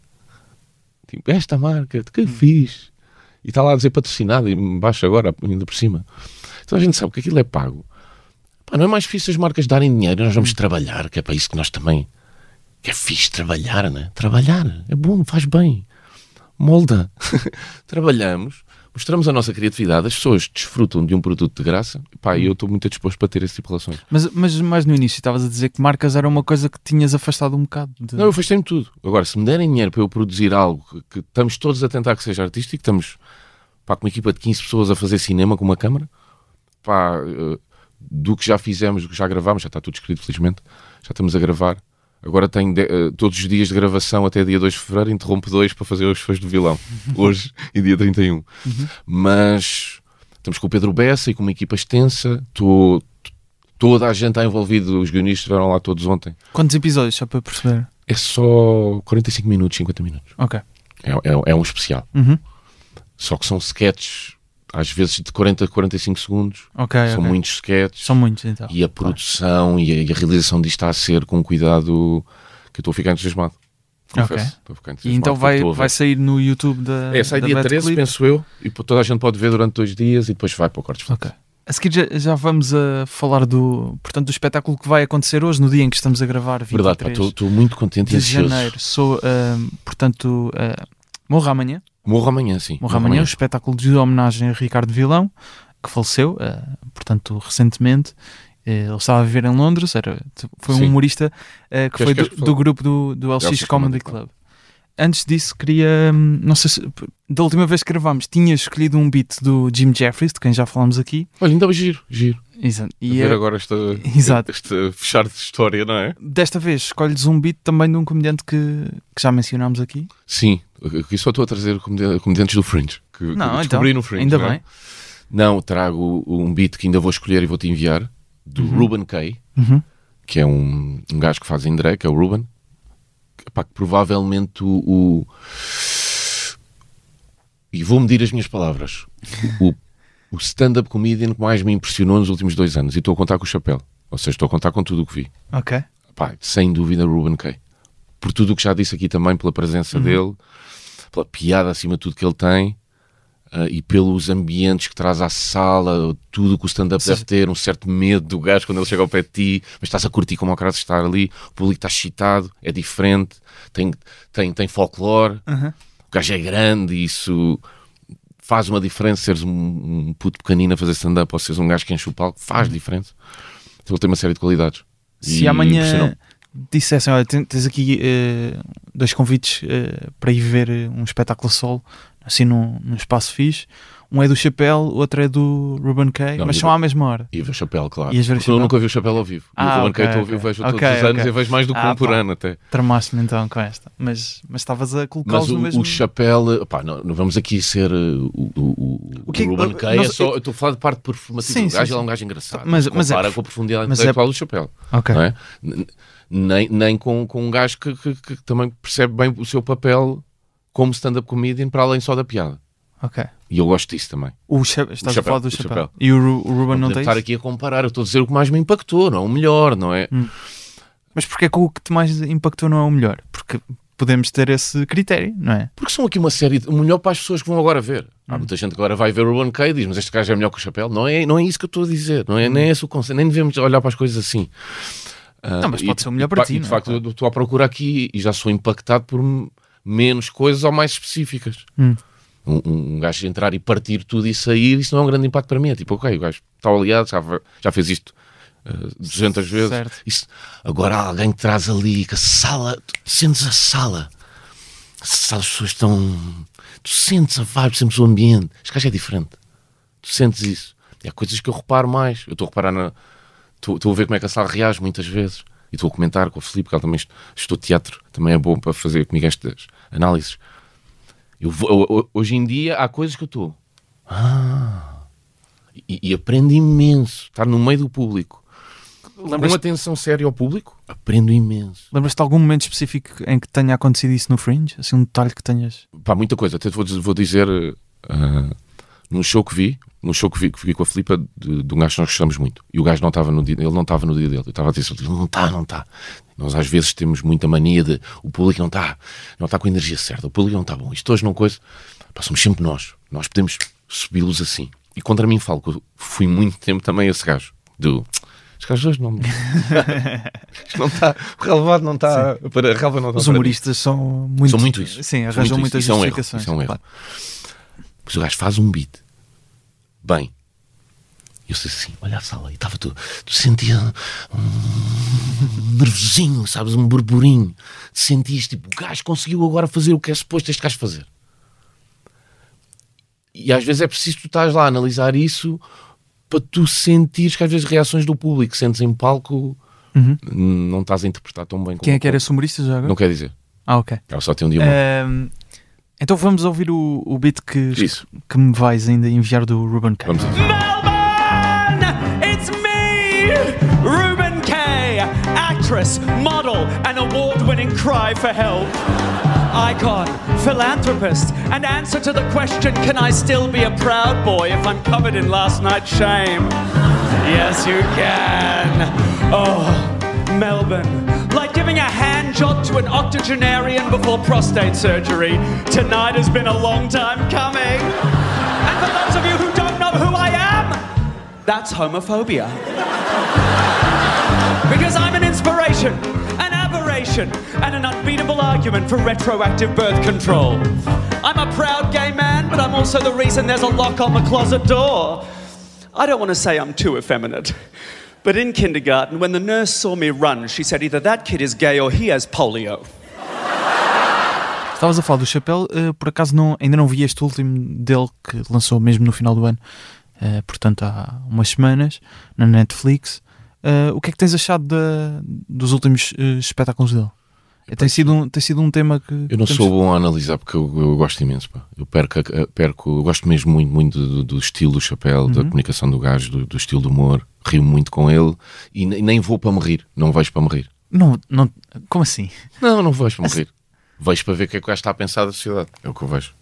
Tipo, esta marca, que fiz. E está lá a dizer patrocinado e embaixo agora, ainda por cima. Então a gente sabe que aquilo é pago. Pá, não é mais difícil as marcas darem dinheiro nós vamos trabalhar, que é para isso que nós também. Que é fixe trabalhar, né? Trabalhar é bom, faz bem. Molda. Trabalhamos, mostramos a nossa criatividade, as pessoas desfrutam de um produto de graça. Pá, e eu estou muito disposto para ter esse tipo de relações. Mas, mas mais no início estavas a dizer que marcas era uma coisa que tinhas afastado um bocado. de- Não, eu afastei-me tudo. Agora, se me derem dinheiro para eu produzir algo que, que estamos todos a tentar que seja artístico, estamos pá, com uma equipa de 15 pessoas a fazer cinema com uma câmara, pá, eh, do que já fizemos, do que já gravámos, já está tudo escrito, felizmente, já estamos a gravar. Agora tenho de- eh, todos os dias de gravação até dia 2 de fevereiro, interrompo dois para fazer os fãs do vilão, hoje e dia 31. Mas estamos com o Pedro Bessa e com uma equipa extensa, tô- toda a gente está envolvida, os guionistas estiveram lá todos ontem. Quantos episódios, só para perceber? É só 45 minutos, 50 minutos. Ok. É, é, é um especial. Uhum. Só que são sketches, às vezes de 40 a 45 segundos. Ok, são ok. muitos sketches. São muitos então. E a produção e a, e a realização disto está a ser com cuidado que eu estou a ficar entusiasmado. Confesso. Ok. Estou a ficar E entusiasmado então vai, vai sair no YouTube da. É, sai da dia Bad 13, Clip? penso eu, e toda a gente pode ver durante dois dias e depois vai para o Cortes Ok. A seguir já, já vamos a falar do, portanto, do espetáculo que vai acontecer hoje, no dia em que estamos a gravar, 23 Verdade, estou- muito contente e de ansioso. janeiro. Sou, ahm, portanto, ah, Morro amanhã. Morro amanhã, sim. Morro amanhã, o espetáculo de homenagem a Ricardo Vilão, que faleceu, ah, portanto, recentemente. Eh, Ele estava a viver em Londres, era, foi um Sim. humorista ah, que Queres- foi do, do grupo do, do LX, Comedy Comedy Club. Antes disso, queria. hum, Não sei se. Da última vez que gravámos, tinha escolhido um beat do Jim Jeffries, de quem já falámos aqui. Olha, ainda giro, giro. Exato. E E ver eh, agora esta, Exato. esta fechar de história, não é? desta vez escolhes um beat também de um comediante que, que já mencionámos aqui. Sim, aqui só estou a trazer comedi- comediantes do Fringe. Que, que Não, descobri então, no Fringe. ainda não é? bem. Não, trago um beat que ainda vou escolher e vou-te enviar, do Ruben Kay, Uhum. que é um, um gajo que faz em drag, que é o Ruben. Que, pá, que provavelmente o, o- E vou medir as minhas palavras. O, o stand-up comedian que mais me impressionou nos últimos dois anos. E estou a contar com o chapéu. Ou seja, estou a contar com tudo o que vi. Ok. Pá, sem dúvida Ruben Kay. Por tudo o que já disse aqui também, pela presença dele, pela piada acima de tudo que ele tem ah, e pelos ambientes que traz à sala, tudo o que o stand-up deve ter, um certo medo do gajo quando ele chega ao pé de ti, mas estás a curtir como ao caso estar ali, o público está excitado, é diferente, tem, tem, tem folclore, Uhum. o gajo é grande e isso faz uma diferença seres um, um puto pequenino a fazer stand-up ou seres um gajo que enche o palco, faz diferença. Então ele tem uma série de qualidades. Se E amanhã dissessem, olha, ten- tens aqui eh, dois convites eh, para ir ver eh, um espetáculo solo, assim num, num espaço fixe, Um é do Chapéu, outro é do Ruben Kay, Não, mas eu- são à mesma hora. E o chapéu, claro. O Porque eu nunca ouvi o chapéu ao vivo. Ah, e o Ruben ok, Kay eu ok. vejo todos Ok, os anos ok. e vejo mais do que Ah, um por pá. ano até. Tramaste-me então com esta. Mas mas estavas a colocá-los Mas o, no mesmo. o chapéu, pá, não, não vamos aqui ser uh, o, o, o, O que- o Ruben uh, Kay, nós- é só, eu estou a falar de parte performativa Sim, do sim, gajo, é um gajo engraçado. Mas- Mas, é- compara com a profundidade mas é- intelectual do chapéu. Ok. Não é? Nem, nem com, com um gajo que, que- que também percebe bem o seu papel como stand-up comedian para além só da piada. Ok. E eu gosto disso também. O cha... Estás chapéu, a falar do o chapéu. chapéu. E o, Ru- o Ruben não podemos tem estar isso? aqui a comparar, eu estou a dizer o que mais me impactou, não é o melhor, não é? Mas porque é que o que te mais impactou não é o melhor? Porque podemos ter esse critério, não é? Porque são aqui uma série de. O melhor para as pessoas que vão agora ver. Hum. Há muita gente que agora vai ver o Ruben Kay e diz, mas este gajo é melhor que o chapéu. Não é, não é isso que eu estou a dizer. Não é, Nem é esse o conceito. Nem devemos olhar para as coisas assim. Ah, Não, mas e- pode ser o melhor e, para de ti, E de não é? facto, Claro. eu estou à procura aqui e já sou impactado por menos coisas ou mais específicas. Hum. Um, um- gajo entrar e partir tudo e sair, isso não é um grande impacto para mim. É tipo, ok, o gajo está aliado, já, já fez isto ah, 200 vezes. Certo. Isso, agora há alguém que traz ali, que a sala, tu sentes a sala, a sala, as pessoas estão. Tu sentes a vibe, sentes o ambiente. Este gajo é diferente. Tu sentes isso. E há coisas que eu reparo mais. Eu estou a reparar na. Estou a ver como é que a sala reage muitas vezes. E estou a comentar com o Filipe, que ele também est- estudou teatro, também é bom para fazer comigo estas análises. Eu eu- hoje em dia há coisas que eu estou. Ah! E, e aprendo imenso. Estar no meio do público. Com Lembras-te atenção séria ao público, aprendo imenso. lembras de algum momento específico em que tenha acontecido isso no Fringe? Assim, um detalhe que tenhas. Pá, muita coisa. Até vou, dizer- vou dizer, ah, num show que vi, num show que vi, que vi com a Filipa, de, de um gajo que nós gostamos muito. E o gajo não estava no dia, ele não estava no dia dele. Eu estava a dizer, não está, não está. Nós às vezes temos muita mania de o público não está, não está com a energia certa, o público não está bom. Isto hoje não coisa. Pá, somos sempre nós. Nós podemos subi-los assim. E contra mim falo, que eu fui muito tempo também esse gajo. Do, os gajos hoje não. Isto não está. O relevado não está. Para, relva não está Os humoristas são muito. São muito isso. Sim, arranjam muitas isso. Isso é um erro. justificações. Isso é um erro. claro. Pois o gajo faz um beat. Bem. E eu sei assim, olha a sala, e estava tu, tu sentia um nervosinho, sabes, um burburinho. Sentias, tipo, o gajo conseguiu agora fazer o que é suposto este gajo fazer. E às vezes é preciso tu estás lá a analisar isso para tu sentires que às vezes reações do público sentes em palco Uhum. não estás a interpretar tão bem como Quem é que era humorista já agora? Não quer dizer. Ah, ok. Ela só tem um dia. Então vamos ouvir o, o beat que, Isso. que me vais ainda enviar do Ruben Kay. Vamos. Melbourne! It's me, Ruben Kay, actress, model, and award winning cry for help. Icon, philanthropist, and answer to the question can I still be a proud boy if I'm covered in last night's shame? Yes, you can. Oh, Melbourne. Job to an octogenarian before prostate surgery. Tonight has been a long time coming. And for those of you who don't know who I am, that's homophobia. Because I'm an inspiration, an aberration, and an unbeatable argument for retroactive birth control. I'm a proud gay man, but I'm also the reason there's a lock on the closet door. I don't want to say I'm too effeminate. But in kindergarten, when the nurse saw me run, she said either that kid is gay or he has polio. Estavas a falar do Chapéu, eh, por acaso não, ainda não vi este último dele que lançou mesmo no final do ano, eh, portanto há umas semanas, na Netflix. Eh, o que é que tens achado da- dos últimos espetáculos dele? Tem sido, um, tem sido um tema que. Eu não temos- sou bom a analisar porque eu, eu gosto imenso. Pá. Eu perco, perco, eu gosto mesmo muito, muito do, do estilo do chapéu, da comunicação do gajo, do, do estilo do humor. Rio muito com ele e ne- nem vou para me rir. Não vejo para me rir. Não, não, como assim? Não, não vejo para me rir. Vejo para ver o que é que o gajo está a pensar da sociedade. É o que eu vejo.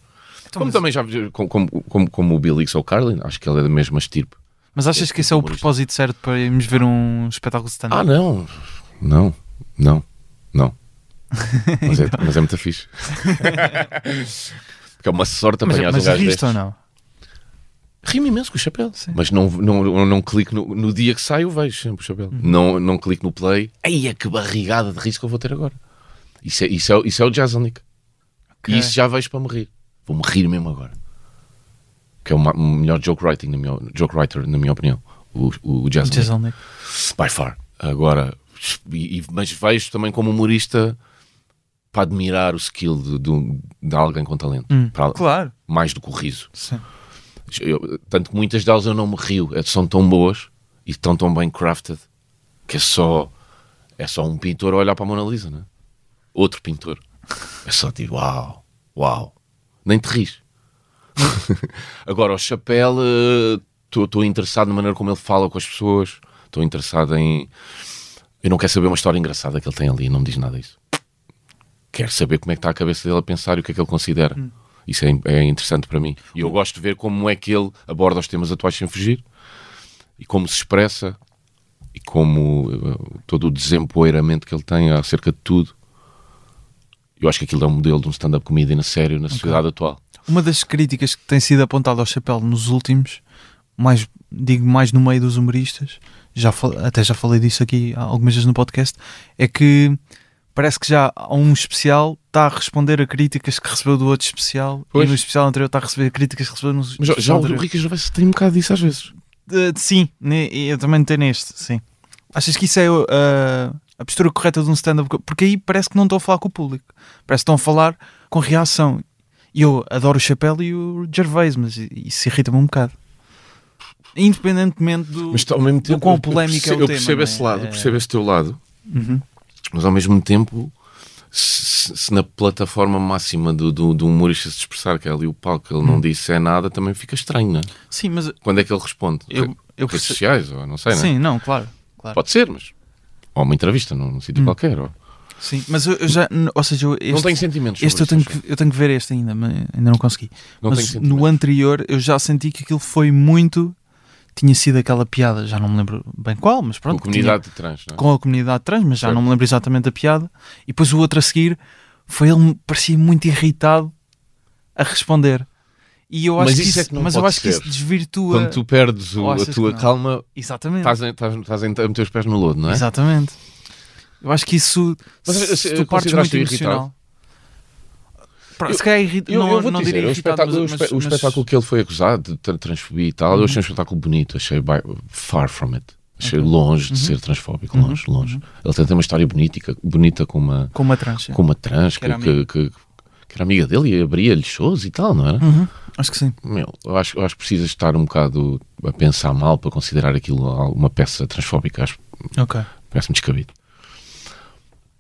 Então, como mas, também já vi- como, como, como, como o Bill Hicks ou o Carlin, acho que ele é da mesma estirpe. mas achas que esse é o propósito certo para irmos ver um espetáculo de stand-up? Ah, não. Não, não, não. Mas é, mas é muito fixe. Porque é uma sorte mas apanhar mas um gajo riste ou não? Rimo imenso com o chapéu. Sim. Mas não, não, não, não clico no, no dia que sai, eu vejo sempre o chapéu. Não, não clico no play. Ei, que barrigada de risco que eu vou ter agora. Isso é, isso é, isso é o Jazzonic. Ok. E isso já vejo para me rir. Vou-me rir mesmo agora. Que é o melhor joke, writing, na minha, joke writer, na minha opinião. O, o, o Jazzonic. Jazzonic. By far. Agora, e- e- mas vejo também como humorista para admirar o skill de, de, de alguém com talento. Hum, Para- Claro. mais do que o riso. Sim. Eu- tanto que muitas delas eu não me rio, é- são tão boas e estão tão bem crafted que é só, é só um pintor olhar para a Mona Lisa, né? Outro pintor. É só tipo, uau, uau. Nem te ris. Agora, o Chapéu, estou interessado na maneira como ele fala com as pessoas, estou interessado em. Eu não quero saber uma história engraçada que ele tem ali, não me diz nada disso. Quero saber como é que está a cabeça dele a pensar e o que é que ele considera. Isso é, é interessante para mim. E eu gosto de ver como é que ele aborda os temas atuais sem fugir e como se expressa e como eh, todo o desempoeiramento que ele tem acerca de tudo. Eu acho que aquilo é um modelo de um stand-up comedian sério na sociedade atual. Uma das críticas que tem sido apontada ao chapéu nos últimos, mais, digo mais no meio dos humoristas, já até já falei disso aqui algumas vezes no podcast, é que parece que já há um especial está a responder a críticas que recebeu do outro especial Pois. e no especial anterior está a receber críticas que recebeu no Mas já, já o. Ricky Gervais tem um bocado disso às vezes. De- sim, eu também tenho neste, sim. Achas que isso é uh, a postura correta de um stand-up? Porque aí parece que não estão a falar com o público. Parece que estão a falar com reação. E eu adoro o Chapéu e o Gervais, mas isso irrita-me um bocado. Independentemente do, Mas ao mesmo do tempo, quão eu polémico é o eu tema. percebo não é? esse lado, É- percebo esse teu lado, Uhum. Mas ao mesmo tempo, se, se- na plataforma máxima do, do, do humorista se expressar que é ali o palco, ele Hum. não disse é nada, também fica estranho, não é? Sim, mas Quando é que ele responde? eu, eu Redes sociais, ou não sei, não é? Sim, não, claro. claro. Pode ser, mas. Ou uma entrevista num, num sítio Hum. qualquer. Ou... Sim, mas eu, eu já. Ou seja, eu- não este, tenho sentimentos. este eu tenho, que, eu tenho que ver este ainda, mas ainda não consegui. Não mas no anterior eu já senti que aquilo foi muito. Tinha sido aquela piada, já não me lembro bem qual, mas Com pronto. a comunidade de trans, não é? com a comunidade trans, mas já Certo. não me lembro exatamente da piada. E depois o outro a seguir foi ele parecia muito irritado a responder. E eu Mas acho que isso é que não mas eu acho que isso ser. desvirtua. Quando tu perdes o- a tua calma, Exatamente. estás, a- estás, estás a meter os pés no lodo, não é? Exatamente. Eu acho que isso. Mas, se, eh, se se- tu partes muito emocional. Pra- Eu- se calhar irrita, Eu, não, eu vou não dizer, diria o irritado, espetáculo, mas, o espe- o mas- espetáculo que ele foi acusado de tra- transfobia e tal, eu achei um espetáculo bonito, achei by- far from it. Achei longe de ser transfóbico, Uhum. longe, longe. Ele tem, uma história bonita, bonita com uma, Com uma trancha. com uma trans que, era que, que- que era amiga dele e abria-lhe shows e tal, não era? Uhum, Acho que sim. Meu, eu acho, eu acho que precisas estar um bocado a pensar mal para considerar aquilo uma peça transfóbica. Acho Ok. parece-me descabido.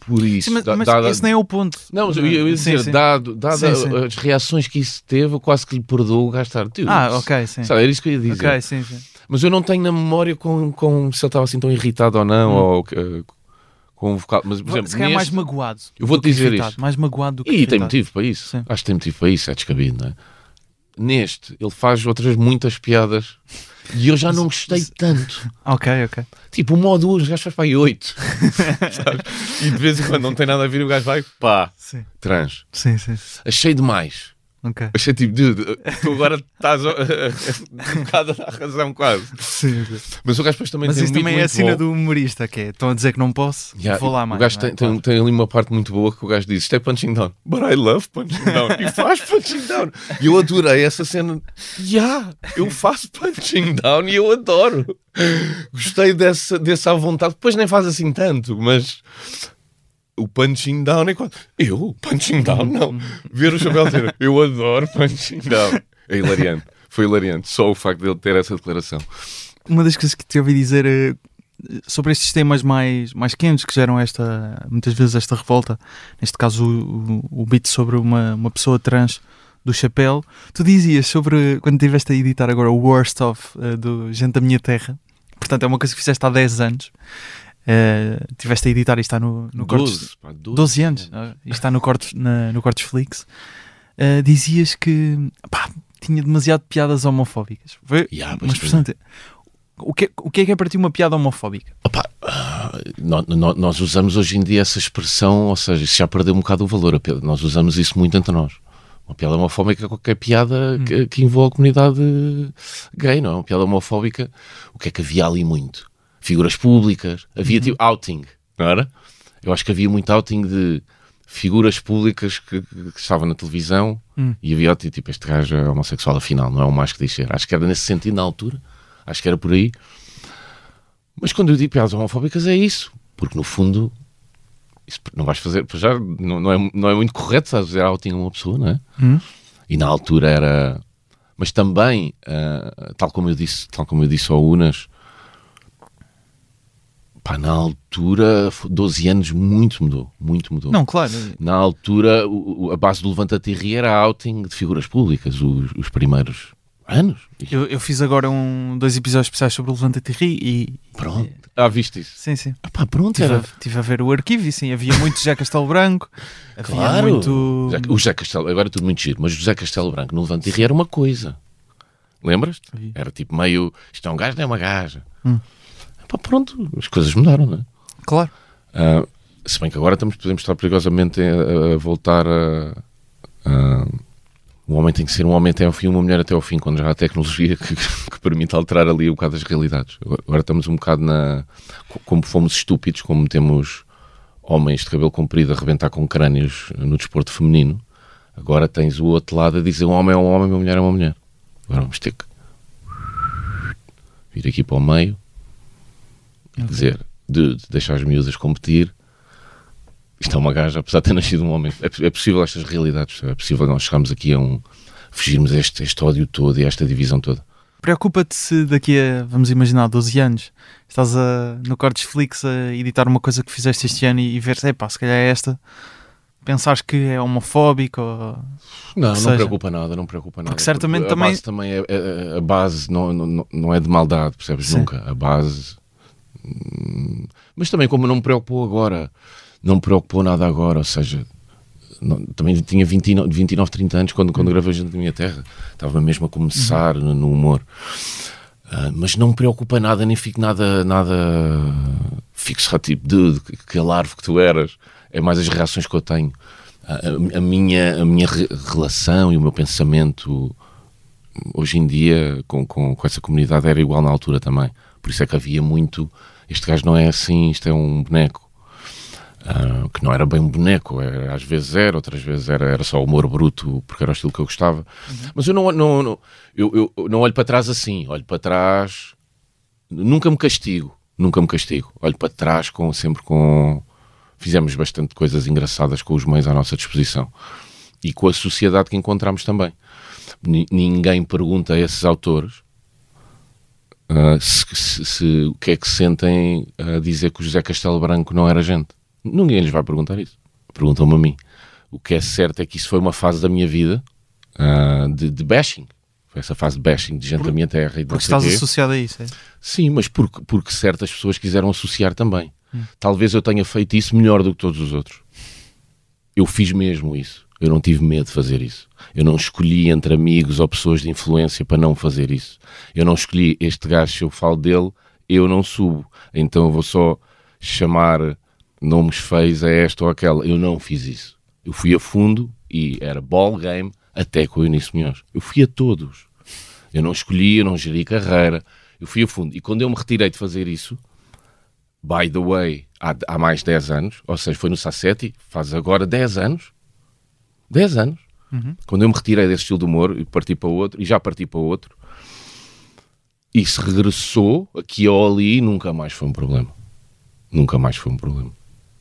Por isso, Sim, mas, mas dada- esse nem é o ponto. Não, eu ia ia Sim, dizer, sim. dado, dado Sim, sim. as reações que isso teve, eu quase que lhe perdoo gastar. Dude, Ah, ok, sim. Sabe, era isso que eu ia dizer. Ok, sim, sim. Mas eu não tenho na memória com, com se ele estava assim tão irritado ou não, ou eh, com o vocal. Mas, por exemplo, Hum. Se calhar mais neste- magoado. Eu vou-te dizer irritado. isto. Mais magoado do que E tem irritado. motivo para isso. Sim. Acho que tem motivo para isso, é descabido, não é? Neste, ele faz outras muitas piadas e eu já não gostei tanto. Ok, ok. Tipo, uma ou duas, o gajo faz para aí oito. Sabes? E de vez em quando não tem nada a ver, o gajo vai, pá, Sim, trans. sim, sim. Achei demais. Ok. Achei tipo, dude, tu agora estás a- um bocado a dar razão quase. Sim, sim. Mas o gajo depois também Mas tem isso um também é a cena bom. do humorista, que é estão a dizer que não posso, Yeah, vou lá o mais. gajo não tem, é? tem, Claro. tem ali uma parte muito boa que o gajo diz: Isto é punching down, but I love punching down. E faz punching down. E eu adorei essa cena. Yeah, eu faço punching down e eu adoro. Gostei dessa, dessa à vontade. Depois nem faz assim tanto, mas o punching down é quando. Eu? Punching down? Não. Ver o chapéu dizer: Eu adoro punching down. É hilariante. Foi hilariante. Só o facto de ele ter essa declaração. Uma das coisas que te ouvi dizer eh, sobre estes temas mais, mais quentes que geram esta, muitas vezes esta revolta, neste caso o, o, beat sobre uma, uma pessoa trans do chapéu, tu dizias sobre quando estiveste a editar agora o Worst of eh, do Gente da Minha Terra, portanto é uma coisa que fizeste há 10 anos. Eh, tiveste a editar e está no, no Cortes- 12, pá, 12. 12 anos, e está no Cortes, na, no Cortes Flix, ah, dizias que pá, tinha demasiado piadas homofóbicas. Foi Yeah, uma expressão de- o, que, o que é que é para ti uma piada homofóbica? Opa, ah, nó- nó- nós usamos hoje em dia essa expressão, ou seja, isso já perdeu um bocado o valor. Nós usamos isso muito entre nós. Uma piada homofóbica é qualquer piada que, que envolva a comunidade gay, não é? Uma piada homofóbica, o que é que havia ali muito? Figuras públicas, havia tipo outing, não era? Eu acho que havia muito outing de figuras públicas que, que- que estavam na televisão e havia tipo, este gajo é homossexual afinal, não é o mais que diz ser. Acho que era nesse sentido na altura, acho que era por aí. Mas quando eu digo piadas homofóbicas é isso, porque no fundo isso não vais fazer, já não, não, é, não é muito correto sabes, dizer outing a uma pessoa, não é? Hum? E na altura era Mas também, ah, tal como eu disse, tal como eu disse ao Unas, pá, na altura, 12 anos, muito mudou, muito mudou. Não, claro. Na altura, o- a base do Levanta-te e era outing de figuras públicas, os, os primeiros anos. Eu, eu fiz agora um, dois episódios especiais sobre o Levanta-te e Ri e... pronto. Ah, viste isso? Sim, sim. Ah, pá, pronto, Estive a, era. tive a ver o arquivo e sim, havia muito José Castelo Branco, havia Claro. muito... O José Castelo, agora é tudo muito giro, mas o José Castelo Branco no Levanta e Ri era uma coisa. Lembras-te? Era tipo meio, isto é um gajo, não é uma gaja. Hum. Pá, pronto, as coisas mudaram, não é? Claro. Ah, se bem que agora estamos, podemos estar perigosamente a, a voltar a, a- Um homem tem que ser um homem até ao fim, uma mulher até ao fim, quando já há tecnologia que, que permite alterar ali um bocado as realidades. Agora, agora estamos um bocado na. co- Como fomos estúpidos, como temos homens de cabelo comprido a rebentar com crânios no desporto feminino, agora tens o outro lado a dizer um homem é um homem, uma mulher é uma mulher. Agora vamos ter que vir aqui para o meio e dizer de, de deixar as miúdas competir. Isto é uma gaja, apesar de ter nascido um homem. É, é possível estas realidades, é possível nós chegarmos aqui a um. fugirmos a este, este ódio todo e a esta divisão toda. Preocupa-te se daqui a, vamos imaginar, 12 anos, estás a, no Cortesflix a editar uma coisa que fizeste este ano e, e ver, epá, se calhar é esta, pensares que é homofóbico ou... Não, não seja, preocupa nada, não preocupa nada. porque certamente a também- Base também é, é- a base não, não, não é de maldade, percebes? Sim. Nunca. A base. Hum, Mas também, como não me preocupou agora, não me preocupou nada agora, ou seja. não- também tinha 29, 29, 30 anos quando, Hum. quando gravei Gente da Minha Terra. Estava mesmo a começar no, no humor. Ah, mas não me preocupa nada, nem fico nada, nada fixo, tipo, de, de que larvo que tu eras. É mais as reações que eu tenho. A, a- a minha, a minha re- relação e o meu pensamento hoje em dia com, com, com essa comunidade era igual na altura também. Por isso é que havia muito. Este gajo não é assim, isto é um boneco. Ah, que não era bem um boneco, era- às vezes era, outras vezes era, era só humor bruto, porque era o estilo que eu gostava. Mas eu não, não, não- eu, eu- não olho para trás assim, olho para trás, nunca me castigo, nunca me castigo. Olho para trás com, sempre com. Fizemos bastante coisas engraçadas com os meios à nossa disposição e com a sociedade que encontramos também. Ni- ninguém pergunta a esses autores ah, se, se- se- o que é que sentem a dizer que o José Castelo Branco não era gente. Ninguém lhes vai perguntar isso. Perguntam-me a mim. O que é certo é que isso foi uma fase da minha vida ah, de, de bashing. Foi essa fase de bashing de gente da minha terra e Porque estás associado a isso, é? Sim, mas porque, porque certas pessoas quiseram associar também. Talvez eu tenha feito isso melhor do que todos os outros. Eu fiz mesmo isso. Eu não tive medo de fazer isso. Eu não escolhi entre amigos ou pessoas de influência para não fazer isso. Eu não escolhi este gajo, se eu falo dele, eu não subo. Então eu vou só chamar nomes feios a esta ou aquela. Eu não fiz isso. Eu fui a fundo e era ball game até com o Eunice Munhoz. Eu fui a todos. Eu não escolhi, eu não geri carreira. Eu fui a fundo. E quando eu me retirei de fazer isso, by the way, há, há mais de 10 anos, ou seja, foi no Sassetti, faz agora 10 anos. 10 anos. Quando eu me retirei desse estilo de humor e parti para outro, e já parti para outro, e se regressou aqui ou ali, nunca mais foi um problema. Nunca mais foi um problema.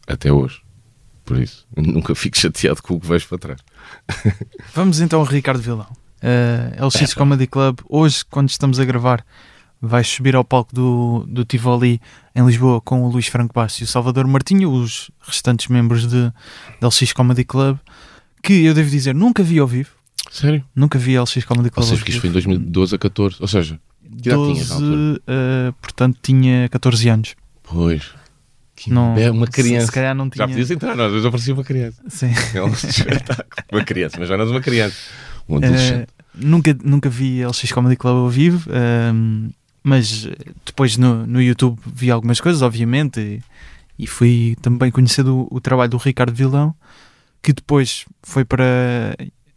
Até hoje. Por isso, nunca fico chateado com o que vejo para trás. Vamos então ao Ricardo Vilão. Uh, LX Comedy Club, hoje, quando estamos a gravar, vai subir ao palco do, do Tivoli em Lisboa com o Luís Franco Bastos e o Salvador Martinho, os restantes membros de, da LX Comedy Club, que eu devo dizer, nunca vi ao vivo. Sério? Nunca vi a LX Comedy Ou Club. seja, ao que isto foi em 2012 a 14. Ou seja, que idade tinhas na 12, altura? uh, portanto, tinha 14 anos. Pois. Que Não, é uma se- criança. Se, calhar não tinha. Já podias entrar, não, às vezes eu parecia uma criança. Sim. É um espetáculo. Uma criança, mas já não uma criança. Um adolescente. Eh, nunca, nunca vi LX Comedy Club ao vivo, ehm, mas eh, depois no, no YouTube vi algumas coisas, obviamente, e, e fui também conhecer o, o trabalho do Ricardo Vilão, que depois foi para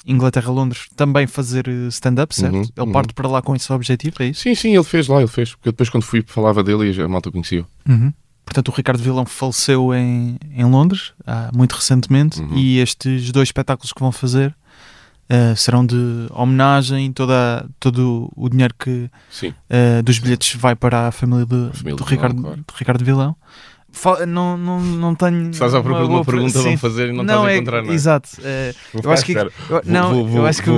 Inglaterra, Londres, também fazer eh, stand-up, certo? Uhum, Ele uhum. parte para lá com esse objetivo, é isso? Sim, sim, ele fez lá, ele fez. Porque eu depois quando fui falava dele e a malta conhecia. Uhum. Portanto, o Ricardo Vilão faleceu em, em Londres, há, muito recentemente, Uhum. e estes dois espetáculos que vão fazer eh, serão de homenagem, toda, todo o dinheiro que. Uh, dos bilhetes vai para a família, de- família do, do Ricardo, claro. do Ricardo Vilão. Não, não, não tenho. Estás à procura de uma pergunta, vamos fazer e não, Não, estás a é. encontrar nada. Exato. é, Vou eu acho que. eu- não, vou, vou, eu acho que.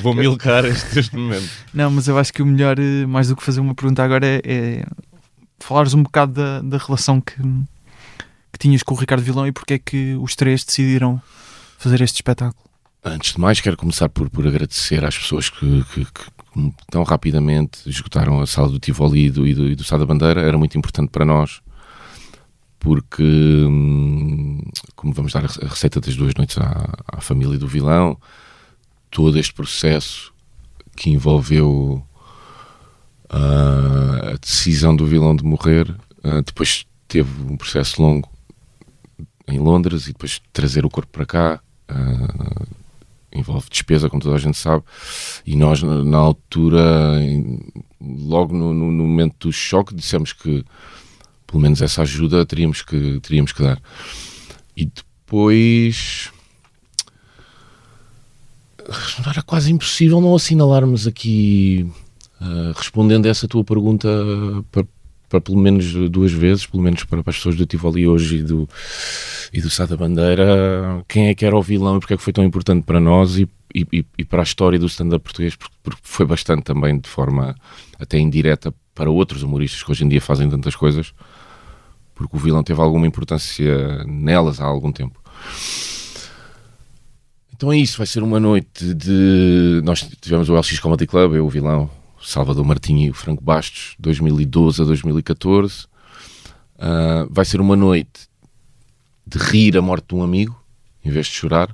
vou milcar este, este momento. Não, mas eu acho que o melhor, eh, mais do que fazer uma pergunta agora, é, é falares um bocado da, da relação que, que tinhas com o Ricardo Vilão e porque é que os três decidiram fazer este espetáculo. Antes de mais, quero começar por, por agradecer às pessoas que, que- que tão rapidamente esgotaram a sala do Tivoli e do, e do, e do Sá da Bandeira. Era muito importante para nós, porque, hum, como vamos dar a receita das duas noites à, à família do vilão, todo este processo que envolveu ah, a decisão do vilão de morrer, ah, depois teve um processo longo em Londres e depois trazer o corpo para cá. ah, envolve despesa, como toda a gente sabe, e nós, na altura, logo no- no momento do choque, dissemos que pelo menos essa ajuda teríamos que, teríamos que dar. E depois. Era quase impossível não assinalarmos aqui, ah, respondendo a essa tua pergunta, para, para pelo menos duas vezes, pelo menos para, para as pessoas do Tivoli hoje e do, e do Sá da Bandeira, quem é que era o vilão e porque é que foi tão importante para nós e, e, e- e para a história do stand-up português, porque, porque foi bastante também de forma até indireta para outros humoristas que hoje em dia fazem tantas coisas, porque o vilão teve alguma importância nelas há algum tempo. Então é isso, vai ser uma noite de. Nós tivemos o LX Comedy Club, eu, o vilão, Salvador Martinho e o Franco Bastos, 2012 a 2014. Ah, vai ser uma noite de rir a morte de um amigo, em vez de chorar,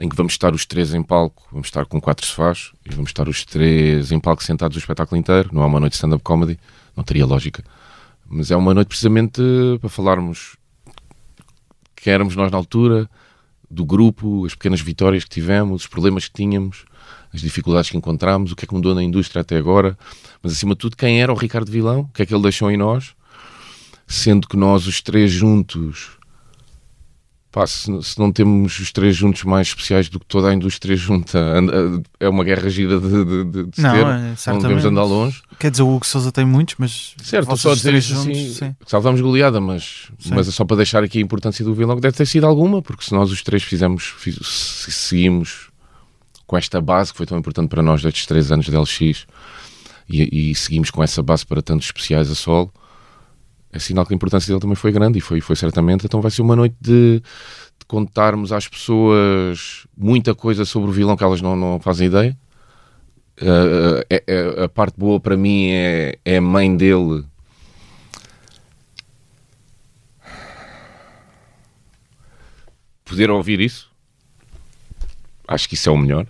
em que vamos estar os três em palco, vamos estar com quatro sofás, e vamos estar os três em palco sentados o espetáculo inteiro. Não é uma noite de stand-up comedy, não teria lógica. Mas é uma noite precisamente para falarmos quem éramos nós na altura, do grupo, as pequenas vitórias que tivemos, os problemas que tínhamos, as dificuldades que encontramos, o que é que mudou na indústria até agora, mas acima de tudo, quem era o Ricardo Vilão, o que é que ele deixou em nós, sendo que nós, os três juntos, pá, se, se não temos os três juntos mais especiais do que toda a indústria junta, anda- é uma guerra gira de, de, de, Não, ter, é, não devemos andar longe. Quer dizer, o Hugo Souza tem muitos, mas. Certo, só os dizer três isto juntos, assim, sim. salvámos goleada, mas, Sim. mas é só para deixar aqui a importância do vilão, que deve ter sido alguma, porque se nós os três fizemos, fiz- se seguimos com esta base que foi tão importante para nós destes três anos de LX e, e seguimos com essa base para tantos especiais a solo, é sinal que a importância dele também foi grande e foi, foi certamente. Então vai ser uma noite de, de contarmos às pessoas muita coisa sobre o vilão que elas não, não fazem ideia. Uh, é- é- a parte boa para mim é, é a mãe dele poder ouvir isso. Acho que isso é o melhor.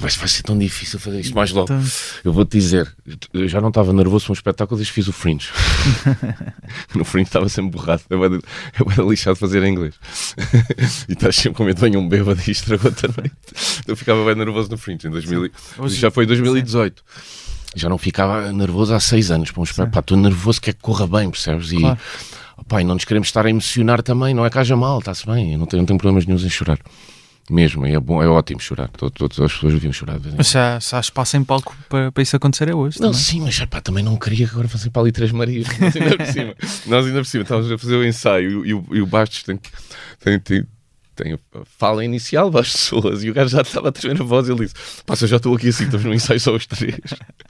Vai, vai ser tão difícil fazer isto mais logo. Então, Eu vou-te dizer, eu já não estava nervoso para um espetáculo desde fiz o Fringe. no Fringe estava sempre borrado. Eu era, lixado fazer em inglês. e estás sempre com medo de venha um bêbado e estragou-te a noite. Eu ficava bem nervoso no Fringe em 2000. e- Hoje- já foi em 2018. Já não ficava nervoso há seis anos para um espetáculo. Estou nervoso, quer que corra bem, percebes? E Claro. pá, e não nos queremos estar a emocionar também. Não é que haja mal, está-se bem. Eu não tenho, não tenho problemas nenhums em chorar. Mesmo, é, bom, é ótimo chorar. Todas as pessoas deviam chorar. Mas já, já há espaço em palco para, para isso acontecer é hoje. não, também. sim, mas pá, também não queria agora fazer para ali Três Marias. Nós ainda por cima, nós ainda por cima estávamos a fazer o ensaio e, o- e o Bastos tem, tem, tem, tem a fala inicial para as pessoas e o gajo já estava a tremer a voz e ele disse: Pá, se eu já estou aqui assim, estamos no ensaio só os três,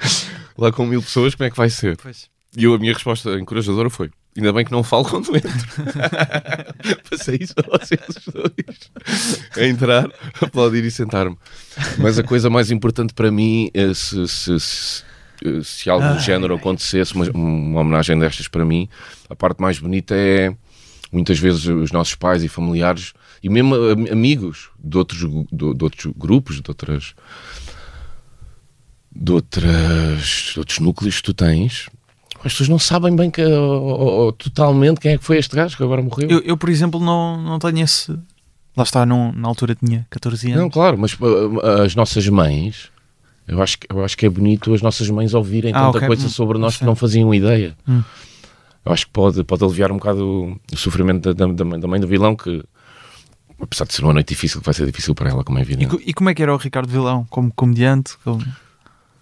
lá com mil pessoas, como é que vai ser? Pois. E eu, a minha resposta encorajadora foi: Ainda bem que não falo quando entro. Passei isso a vocês dois. A entrar, aplaudir e sentar-me. Mas a coisa mais importante para mim, é se, se, se, se algo do género acontecesse, uma, uma homenagem destas para mim, a parte mais bonita é muitas vezes os nossos pais e familiares e mesmo am- amigos de outros, de, de outros grupos, de outras. De, outras, de outros núcleos que tu tens, as pessoas não sabem bem que, ou- ou- totalmente quem é que foi este gajo que agora morreu. Eu, eu, por exemplo, não, não tenho esse. Lá está, não, na altura tinha 14 anos. Não, claro, mas uh, as nossas mães, eu acho, que- eu acho que é bonito as nossas mães ouvirem Ah, tanta ok. coisa Hum, sobre nós que não faziam ideia. Hum. Eu acho que pode, pode aliviar um bocado o, sofrimento da, da, da mãe do vilão, que apesar de ser uma noite difícil, vai ser difícil para ela, como é E, evidente. co- e como é que era o Ricardo Vilão? Como comediante? Como...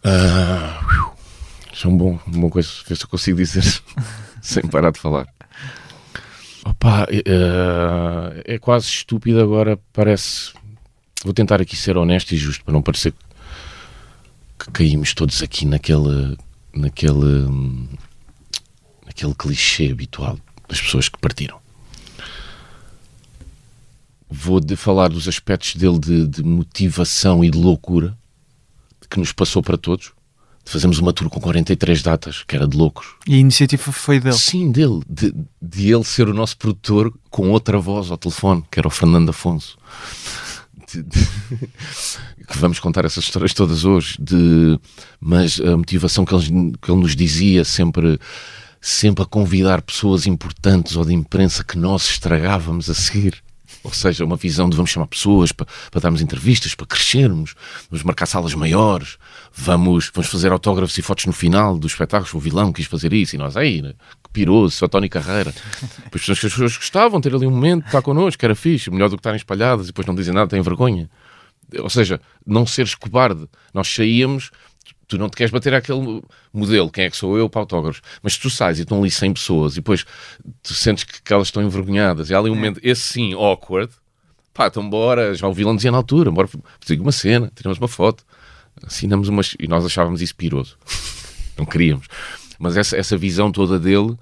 Ah, Isso é um bom, uma coisa, se eu consigo dizer sem parar de falar. Opa, é, é quase estúpido agora, parece. Vou tentar aqui ser honesto e justo para não parecer que caímos todos aqui naquele. naquele. naquele clichê habitual das pessoas que partiram. Vou de falar dos aspectos dele de, de motivação e de loucura que nos passou para todos. Fazemos uma tour com 43 datas, que era de loucos. E a iniciativa foi dele. Sim, dele. De, de ele ser o nosso produtor com outra voz ao telefone, que era o Fernando Afonso. De- de- que vamos contar essas histórias todas hoje. De, mas a motivação que ele, que ele nos dizia sempre, sempre a convidar pessoas importantes ou de imprensa que nós estragávamos a seguir. Ou seja, uma visão de vamos chamar pessoas para, para darmos entrevistas, para crescermos, vamos marcar salas maiores, vamos, vamos fazer autógrafos e fotos no final dos espetáculos. O vilão quis fazer isso e nós, aí, né? que piroso, só Tony Carreira. Depois as pessoas gostavam de ter ali um momento, estar connosco, que era fixe, melhor do que estarem espalhadas e depois não dizem nada, têm vergonha. Ou seja, não seres cobarde. Nós saíamos, tu não te queres bater àquele modelo, quem é que sou eu para autógrafos, mas tu sais e estão ali 100 pessoas e depois tu sentes que, que elas estão envergonhadas. E há ali um momento, esse sim, awkward, pá, então bora, já o vilão dizia na altura, bora fazer uma cena, tiramos uma foto, assinamos umas, e nós achávamos isso piroso, não queríamos, mas essa, essa visão toda dele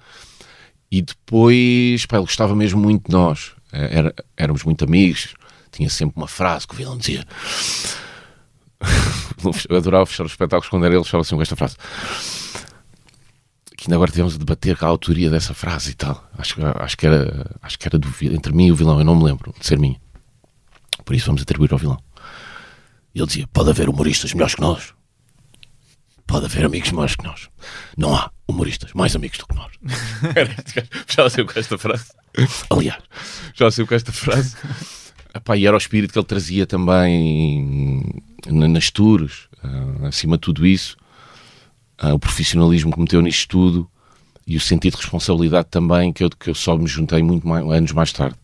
e depois, pá, ele gostava mesmo muito de nós, Era, éramos muito amigos, tinha sempre uma frase que o vilão dizia eu adorava fechar os espetáculos quando era ele, fechava assim com esta frase. Que ainda agora tivemos a debater a autoria dessa frase e tal. Acho, acho, que, era, acho que era do, entre mim e o vilão, eu não me lembro de ser minha. Por isso vamos atribuir ao vilão. E ele dizia: pode haver humoristas melhores que nós. Pode haver amigos melhores que nós. Não há humoristas mais amigos do que nós. Já sei com esta frase. Aliás, já sei com esta frase. Epá, e era o espírito que ele trazia também nas tours, uh, acima de tudo isso, uh, o profissionalismo que meteu nisto tudo e o sentido de responsabilidade também que eu, que eu só me juntei muito mais, anos mais tarde.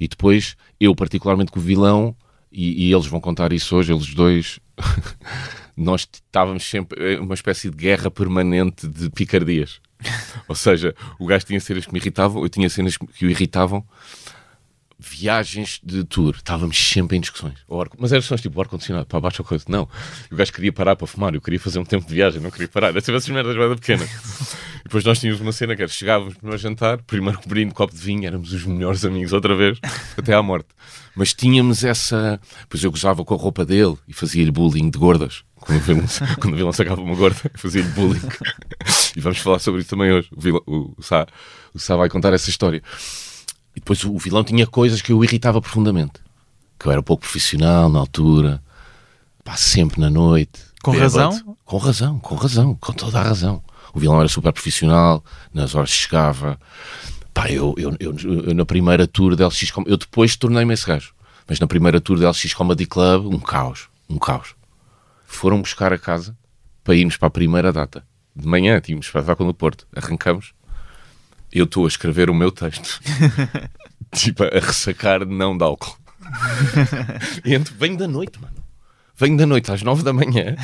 E depois, eu particularmente com o vilão, e, e eles vão contar isso hoje, eles dois, nós estávamos sempre uma espécie de guerra permanente de picardias. Ou seja, o gajo tinha cenas que me irritavam, eu tinha cenas que o irritavam, viagens de tour, estávamos sempre em discussões. Mas eram discussões tipo ar-condicionado, para baixo a coisa. Não, o gajo queria parar para fumar, eu queria fazer um tempo de viagem, não queria parar. Era sempre essas merdas bem pequenas. E depois nós tínhamos uma cena que era chegávamos no jantar, primeiro cobrindo copo de vinho, éramos os melhores amigos outra vez, até à morte. Mas tínhamos essa. Pois eu gozava com a roupa dele e fazia-lhe bullying de gordas. Quando o vilão, quando o vilão sacava uma gorda, fazia-lhe bullying. E vamos falar sobre isso também hoje. O, vilão, o, o, Sá, o Sá vai contar essa história. E depois o vilão tinha coisas que eu irritava profundamente. Que eu era pouco profissional na altura, pá, sempre na noite. Com bêbado. razão? Com razão, com razão, com toda a razão. O vilão era super profissional, nas horas chegava. Pá, eu, eu, eu, eu na primeira tour da LX Com- eu depois tornei-me esse gajo. Mas na primeira tour da LX Comedy Club, um caos, um caos. Foram buscar a casa para irmos para a primeira data. De manhã tínhamos espetáculo no Porto. Arrancamos eu estou a escrever o meu texto. tipo, a ressacar não de álcool. e então, venho da noite, mano. Venho da noite às nove da manhã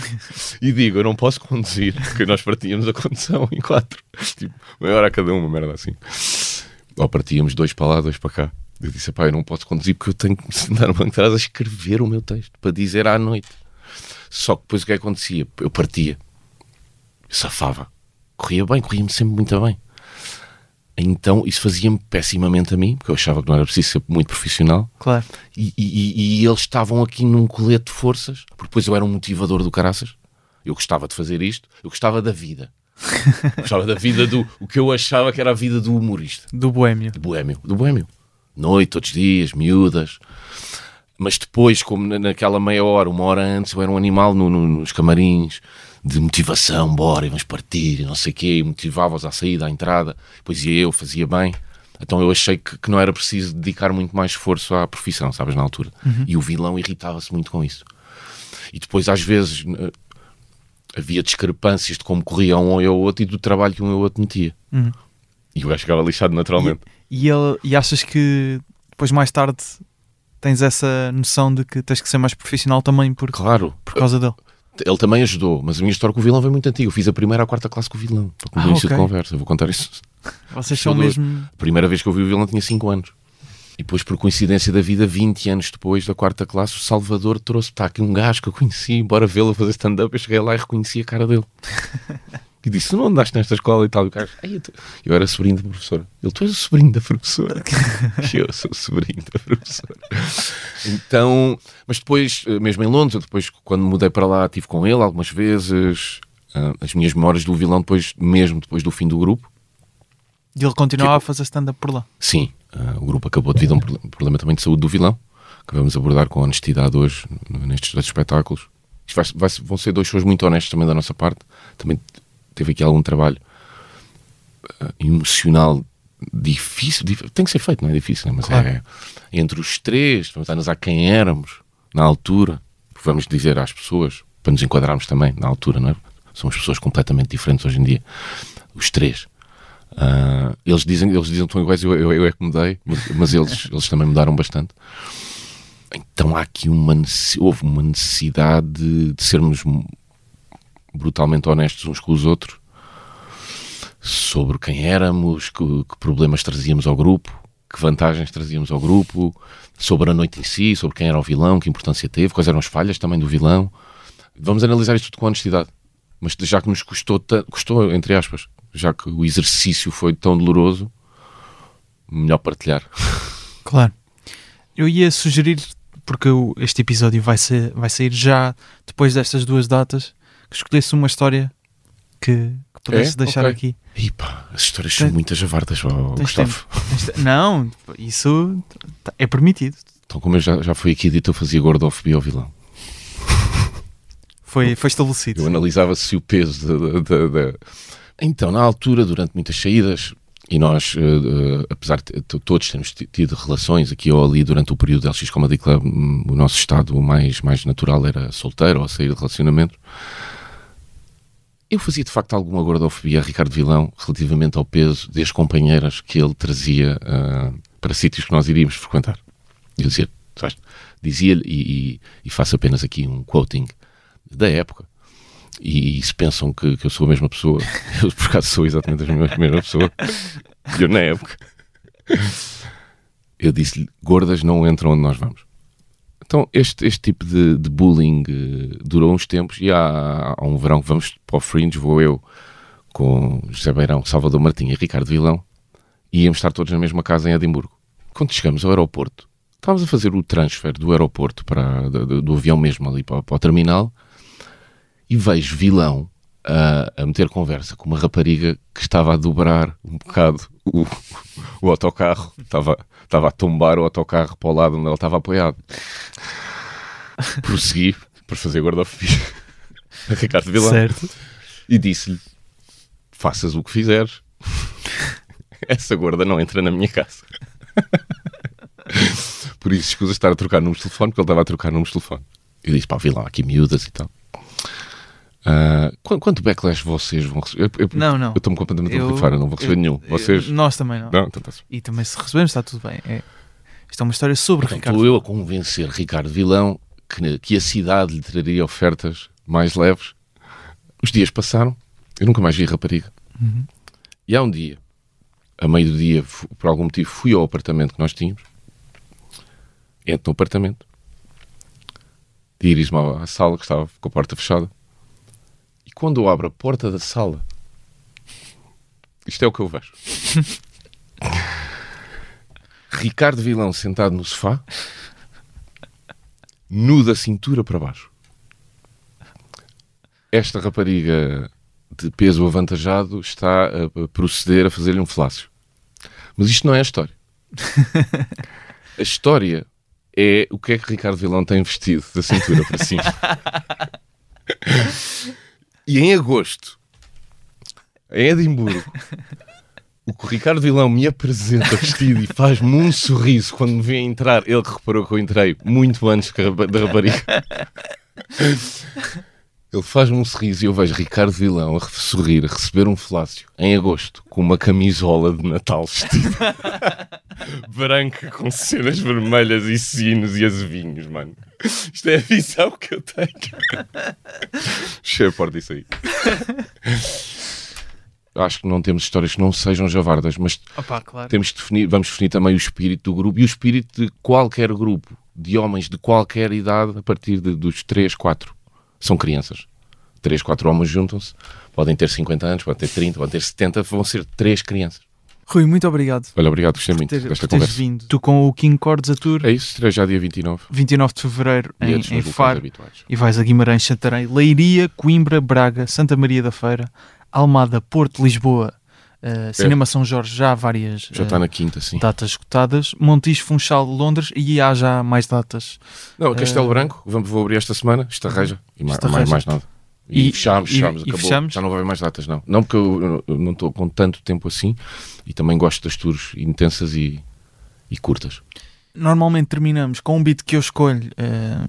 e digo, eu não posso conduzir, porque nós partíamos a condução em quatro. Tipo, meia hora a cada uma, merda assim. Ou partíamos dois para lá, dois para cá. Eu disse, pá, eu não posso conduzir porque eu tenho que me sentar no banco de trás a escrever o meu texto, para dizer à noite. Só que depois o que é que acontecia? Eu partia. Safava. Corria bem, corria-me sempre muito bem. Então isso fazia-me pessimamente a mim, porque eu achava que não era preciso ser muito profissional. Claro. E, e- e eles estavam aqui num colete de forças, porque depois eu era um motivador do caraças. Eu gostava de fazer isto, eu gostava da vida. Eu gostava da vida do. O que eu achava que era a vida do humorista, Do boémio. do boémio. Do boémio. Noite, todos os dias, miúdas. Mas depois, como na- naquela meia hora, uma hora antes, eu era um animal no- no- nos camarins de motivação, bora, e vamos partir, e não sei o quê, e motivava-os à saída, à entrada. Depois ia eu, fazia bem. Então eu achei que, que não era preciso dedicar muito mais esforço à profissão, sabes, na altura. E o vilão irritava-se muito com isso. E depois, às vezes, eh, havia discrepâncias de como corria um ou o outro e do trabalho que um ou outro metia. Uhum. E o gajo ficava lixado naturalmente. E, ele, e achas que depois, mais tarde, tens essa noção de que tens que ser mais profissional também por, Claro, por causa dele? Ele também ajudou, mas a minha história com o vilão vem muito antiga. Eu fiz a primeira à quarta classe com o vilão, Ah, o início ok. de conversa. Eu vou contar isso. Vocês são mesmo. A primeira vez que eu vi o vilão tinha 5 anos. E depois, por coincidência da vida, 20 anos depois da quarta classe, o Salvador trouxe está aqui um gajo que eu conheci, bora vê-lo a fazer stand-up. Eu cheguei lá e reconheci a cara dele. E disse: não andaste nesta escola e tal? E o "Ei, eu, te-" eu era sobrinho da professora. Ele, tu és o sobrinho da professora. Eu sou sobrinho da professora. Então, mas depois, eh, mesmo em Londres, eu depois, quando mudei para lá, estive com ele algumas vezes. Ah, as minhas memórias do vilão, depois, mesmo depois do fim do grupo, E ele continuava a fazer stand-up por lá. Sim, ah, o grupo acabou devido a um proble- problema também de saúde do vilão, que vamos abordar com honestidade hoje nestes dois espetáculos. Vai- vai- vão ser dois shows muito honestos também da nossa parte. Também teve aqui algum trabalho ah, emocional difícil, dif- tem que ser feito, não é difícil, né? mas Claro. é entre os três, vamos analisar quem éramos na altura, vamos dizer às pessoas, para nos enquadrarmos também na altura, não é? Somos pessoas completamente diferentes hoje em dia, os três. Ah, eles dizem eles dizem que estão iguais, eu, eu, eu é que mudei, mas, eles, eles também mudaram bastante. Então há aqui uma necessidade, houve uma necessidade de, de sermos brutalmente honestos uns com os outros sobre quem éramos, que, que problemas trazíamos ao grupo, que vantagens trazíamos ao grupo, sobre a noite em si, sobre quem era o vilão, que importância teve, quais eram as falhas também do vilão. Vamos analisar isto tudo com honestidade. Mas já que nos custou, custou entre aspas, já que o exercício foi tão doloroso, melhor partilhar. Claro. Eu ia sugerir, porque este episódio vai, ser, vai sair já depois destas duas datas, que escolhesse uma história que, que pudesse É? deixar Ok. aqui. Pá, as histórias são Tem- muitas javardas, Tens Gustavo. Não, isso tá- é permitido. Então, como eu já, já fui aqui dito, eu fazia gordofobia ao vilão. Foi, foi estabelecido. Eu analisava se o peso da, da- da- da- Então, na altura, durante muitas saídas, e nós, eh, eh, apesar de todos termos ti- tido relações aqui ou ali durante o período do LX Comedy Club, hum, o nosso estado mais, mais natural era solteiro ou a sair de relacionamento. Eu fazia de facto alguma gordofobia a Ricardo Vilão relativamente ao peso das companheiras que ele trazia ah, para sítios que nós iríamos frequentar. Eu dizia, dizia-lhe, e, e, e faço apenas aqui um quoting da época. E, se pensam que, que eu sou a mesma pessoa, eu por acaso sou exatamente a mesma, pessoa. Eu na época. Eu disse-lhe: gordas não entram onde nós vamos. Então, este, este tipo de, de bullying eh, durou uns tempos e há, há um verão que vamos para o Fringe, vou eu com José Beirão, Salvador Martinha e Ricardo Vilão e íamos estar todos na mesma casa em Edimburgo. Quando chegamos ao aeroporto, estávamos a fazer o transfer do aeroporto para, do, do- do avião mesmo ali para, para o terminal e vejo Vilão a, a meter conversa com uma rapariga que estava a dobrar um bocado o, o autocarro, estava, estava a tombar o autocarro para o lado onde ele estava apoiado. Prossegui para fazer guarda-fobia a Ricardo Vilão Certo. e disse-lhe: faças o que fizeres, essa gorda não entra na minha casa. Por isso, escusa estar a trocar números de telefone, porque ele estava a trocar números de telefone. Eu disse: pá, vi lá aqui miúdas e tal. Ah, quanto, quanto backlash vocês vão receber? Eu- eu- Não, não. Eu estou-me completamente a Eu- borrifar, eu não vou receber eu- nenhum. Vocês. Nós também não. Não, então está E também se recebemos está tudo bem. É, isto é uma história sobre Então, Ricardo. estou eu a convencer Ricardo Vilão que, que a cidade lhe traria ofertas mais leves. Os dias passaram, eu nunca mais vi a rapariga. E há um dia, a meio do dia, por algum motivo, fui ao apartamento que nós tínhamos. Entro no apartamento, dirijo-me à sala que estava com a porta fechada. Quando eu abro a porta da sala, isto é o que eu vejo. Ricardo Vilão sentado no sofá, nu da cintura para baixo. Esta rapariga de peso avantajado está a, a proceder a fazer-lhe um flácio. Mas isto não é a história. A história é o que é que Ricardo Vilão tem vestido da cintura para cima. E em agosto, em Edimburgo, o que o Ricardo Vilão me apresenta vestido e faz-me um sorriso quando me vê entrar, ele que reparou que eu entrei muito antes da rapariga. Ele faz-me um sorriso e eu vejo Ricardo Vilão a sorrir, a receber um flácio em agosto, com uma camisola de Natal vestido. branca com cenas vermelhas e sinos e azevinhos, mano. Isto é a visão que eu tenho. Cheio a porta isso aí. Acho que não temos histórias que não sejam javardas, mas Opa, claro. temos de definir, vamos definir também o espírito do grupo e o espírito de qualquer grupo, de homens de qualquer idade, a partir de, dos 3, 4. São crianças. 3, 4 homens juntam-se, podem ter 50 anos, podem ter 30, podem ter 70, vão ser 3 crianças. Rui, muito obrigado Olha, obrigado, gostei muito ter, desta conversa. vindo. Tu com o King Cordes a Tour, É isso, será já dia 29. 29 de Fevereiro, em, em Faro. habituais. E vais a Guimarães, Santarém, Leiria, Coimbra, Braga, Santa Maria da Feira, Almada, Porto, Lisboa, eh, Cinema São Jorge, já há várias Já eh, está na quinta, sim. datas esgotadas, Montijo, Funchal, Londres e há já mais datas. Não, Castelo Eh, Branco, vamos, vou abrir esta semana, estarreja. E Estarreja. mais, mais nada. E, E- fechamos, e- fechamos, e acabou. fechamos? Já não vai haver mais datas, não. Não porque eu, eu não estou com tanto tempo assim e também gosto das tours intensas e, e curtas. Normalmente terminamos com um beat que eu escolho, eh,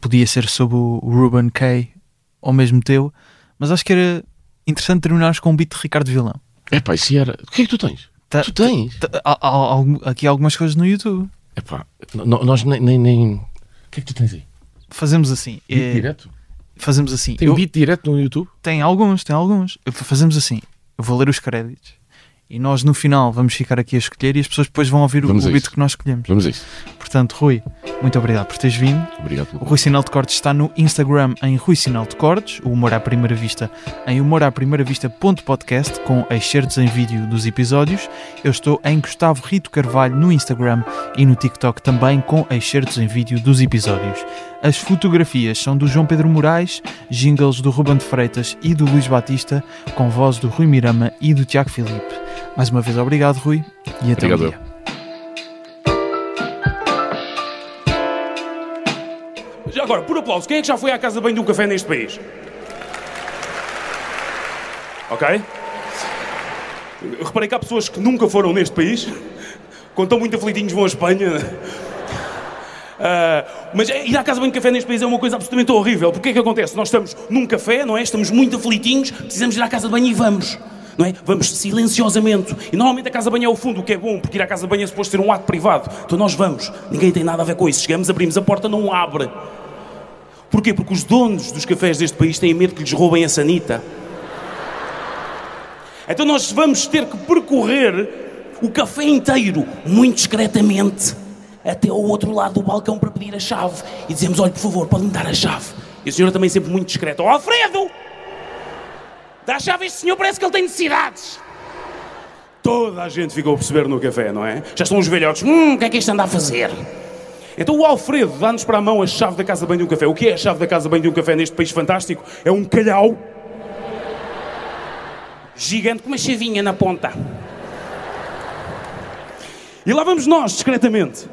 podia ser sobre o Ruben Kay ou mesmo teu, mas acho que era interessante terminarmos com um beat de Ricardo Vilão. Epá, isso era. O que é que tu tens? Tá- tu tens? tá- há- há- há aqui algumas coisas no YouTube. Epá, n- nós nem, nem, nem- O que é que tu tens aí? Fazemos assim. Beat eh, direto? Fazemos assim. Tem eu- beat direto no YouTube? Tem alguns, tem alguns. Fazemos assim. Eu vou ler os créditos e nós no final vamos ficar aqui a escolher e as pessoas depois vão ouvir o, Vamos o beat isso. que nós escolhemos. Vamos a isso. Portanto, Rui, muito obrigado por teres vindo. Obrigado O pelo Rui Sinal de Cortes está no Instagram em Rui Sinal de Cortes, o Humor à Primeira Vista em humoraprimeiravista.podcast com excertos em vídeo dos episódios. Eu estou em Gustavo Rito Carvalho no Instagram e no TikTok também com excertos em vídeo dos episódios. As fotografias são do João Pedro Moraes, jingles do Ruben de Freitas e do Luís Batista, com voz do Rui Mirama e do Tiago Filipe. Mais uma vez, obrigado, Rui, e até Obrigado um dia. Já agora, por aplauso, quem é que já foi à casa de banho de um café neste país? Ok? Eu reparei que há pessoas que nunca foram neste país, quando estão muito aflitinhos vão à Espanha. Ah, mas ir à casa de banho de café neste país é uma coisa absolutamente horrível. Porque é que acontece? Nós estamos num café, não é? Estamos muito aflitinhos, precisamos ir à casa de banho e vamos. Não é? Vamos silenciosamente. E normalmente a casa de banho é o fundo, o que é bom, porque ir à casa de banho é suposto ser um ato privado. Então nós vamos. Ninguém tem nada a ver com isso. Chegamos, abrimos a porta, não abre. Porquê? Porque os donos dos cafés deste país têm medo que lhes roubem a sanita. Então nós vamos ter que percorrer o café inteiro, muito discretamente, até ao outro lado do balcão para pedir a chave. E dizemos, olha, por favor, pode-me dar a chave. E a senhora também sempre muito discreta. Oh, Alfredo! Dá chave este senhor, parece que ele tem necessidades. Toda a gente ficou a perceber no café, não é? Já estão os velhotes. Hum, o que é que este anda a fazer? Então o Alfredo dá-nos para a mão a chave da casa de banho de um café. O que é a chave da casa de banho de um café neste país fantástico? É um calhau gigante com uma chavinha na ponta. E lá vamos nós, discretamente.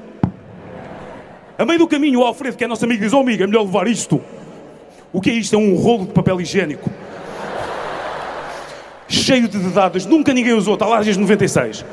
A meio do caminho, o Alfredo, que é nosso amigo, diz: Oh, amigo, é melhor levar isto. O que é isto? É um rolo de papel higiênico. Cheio de dedadas, nunca ninguém usou, está lá desde 96.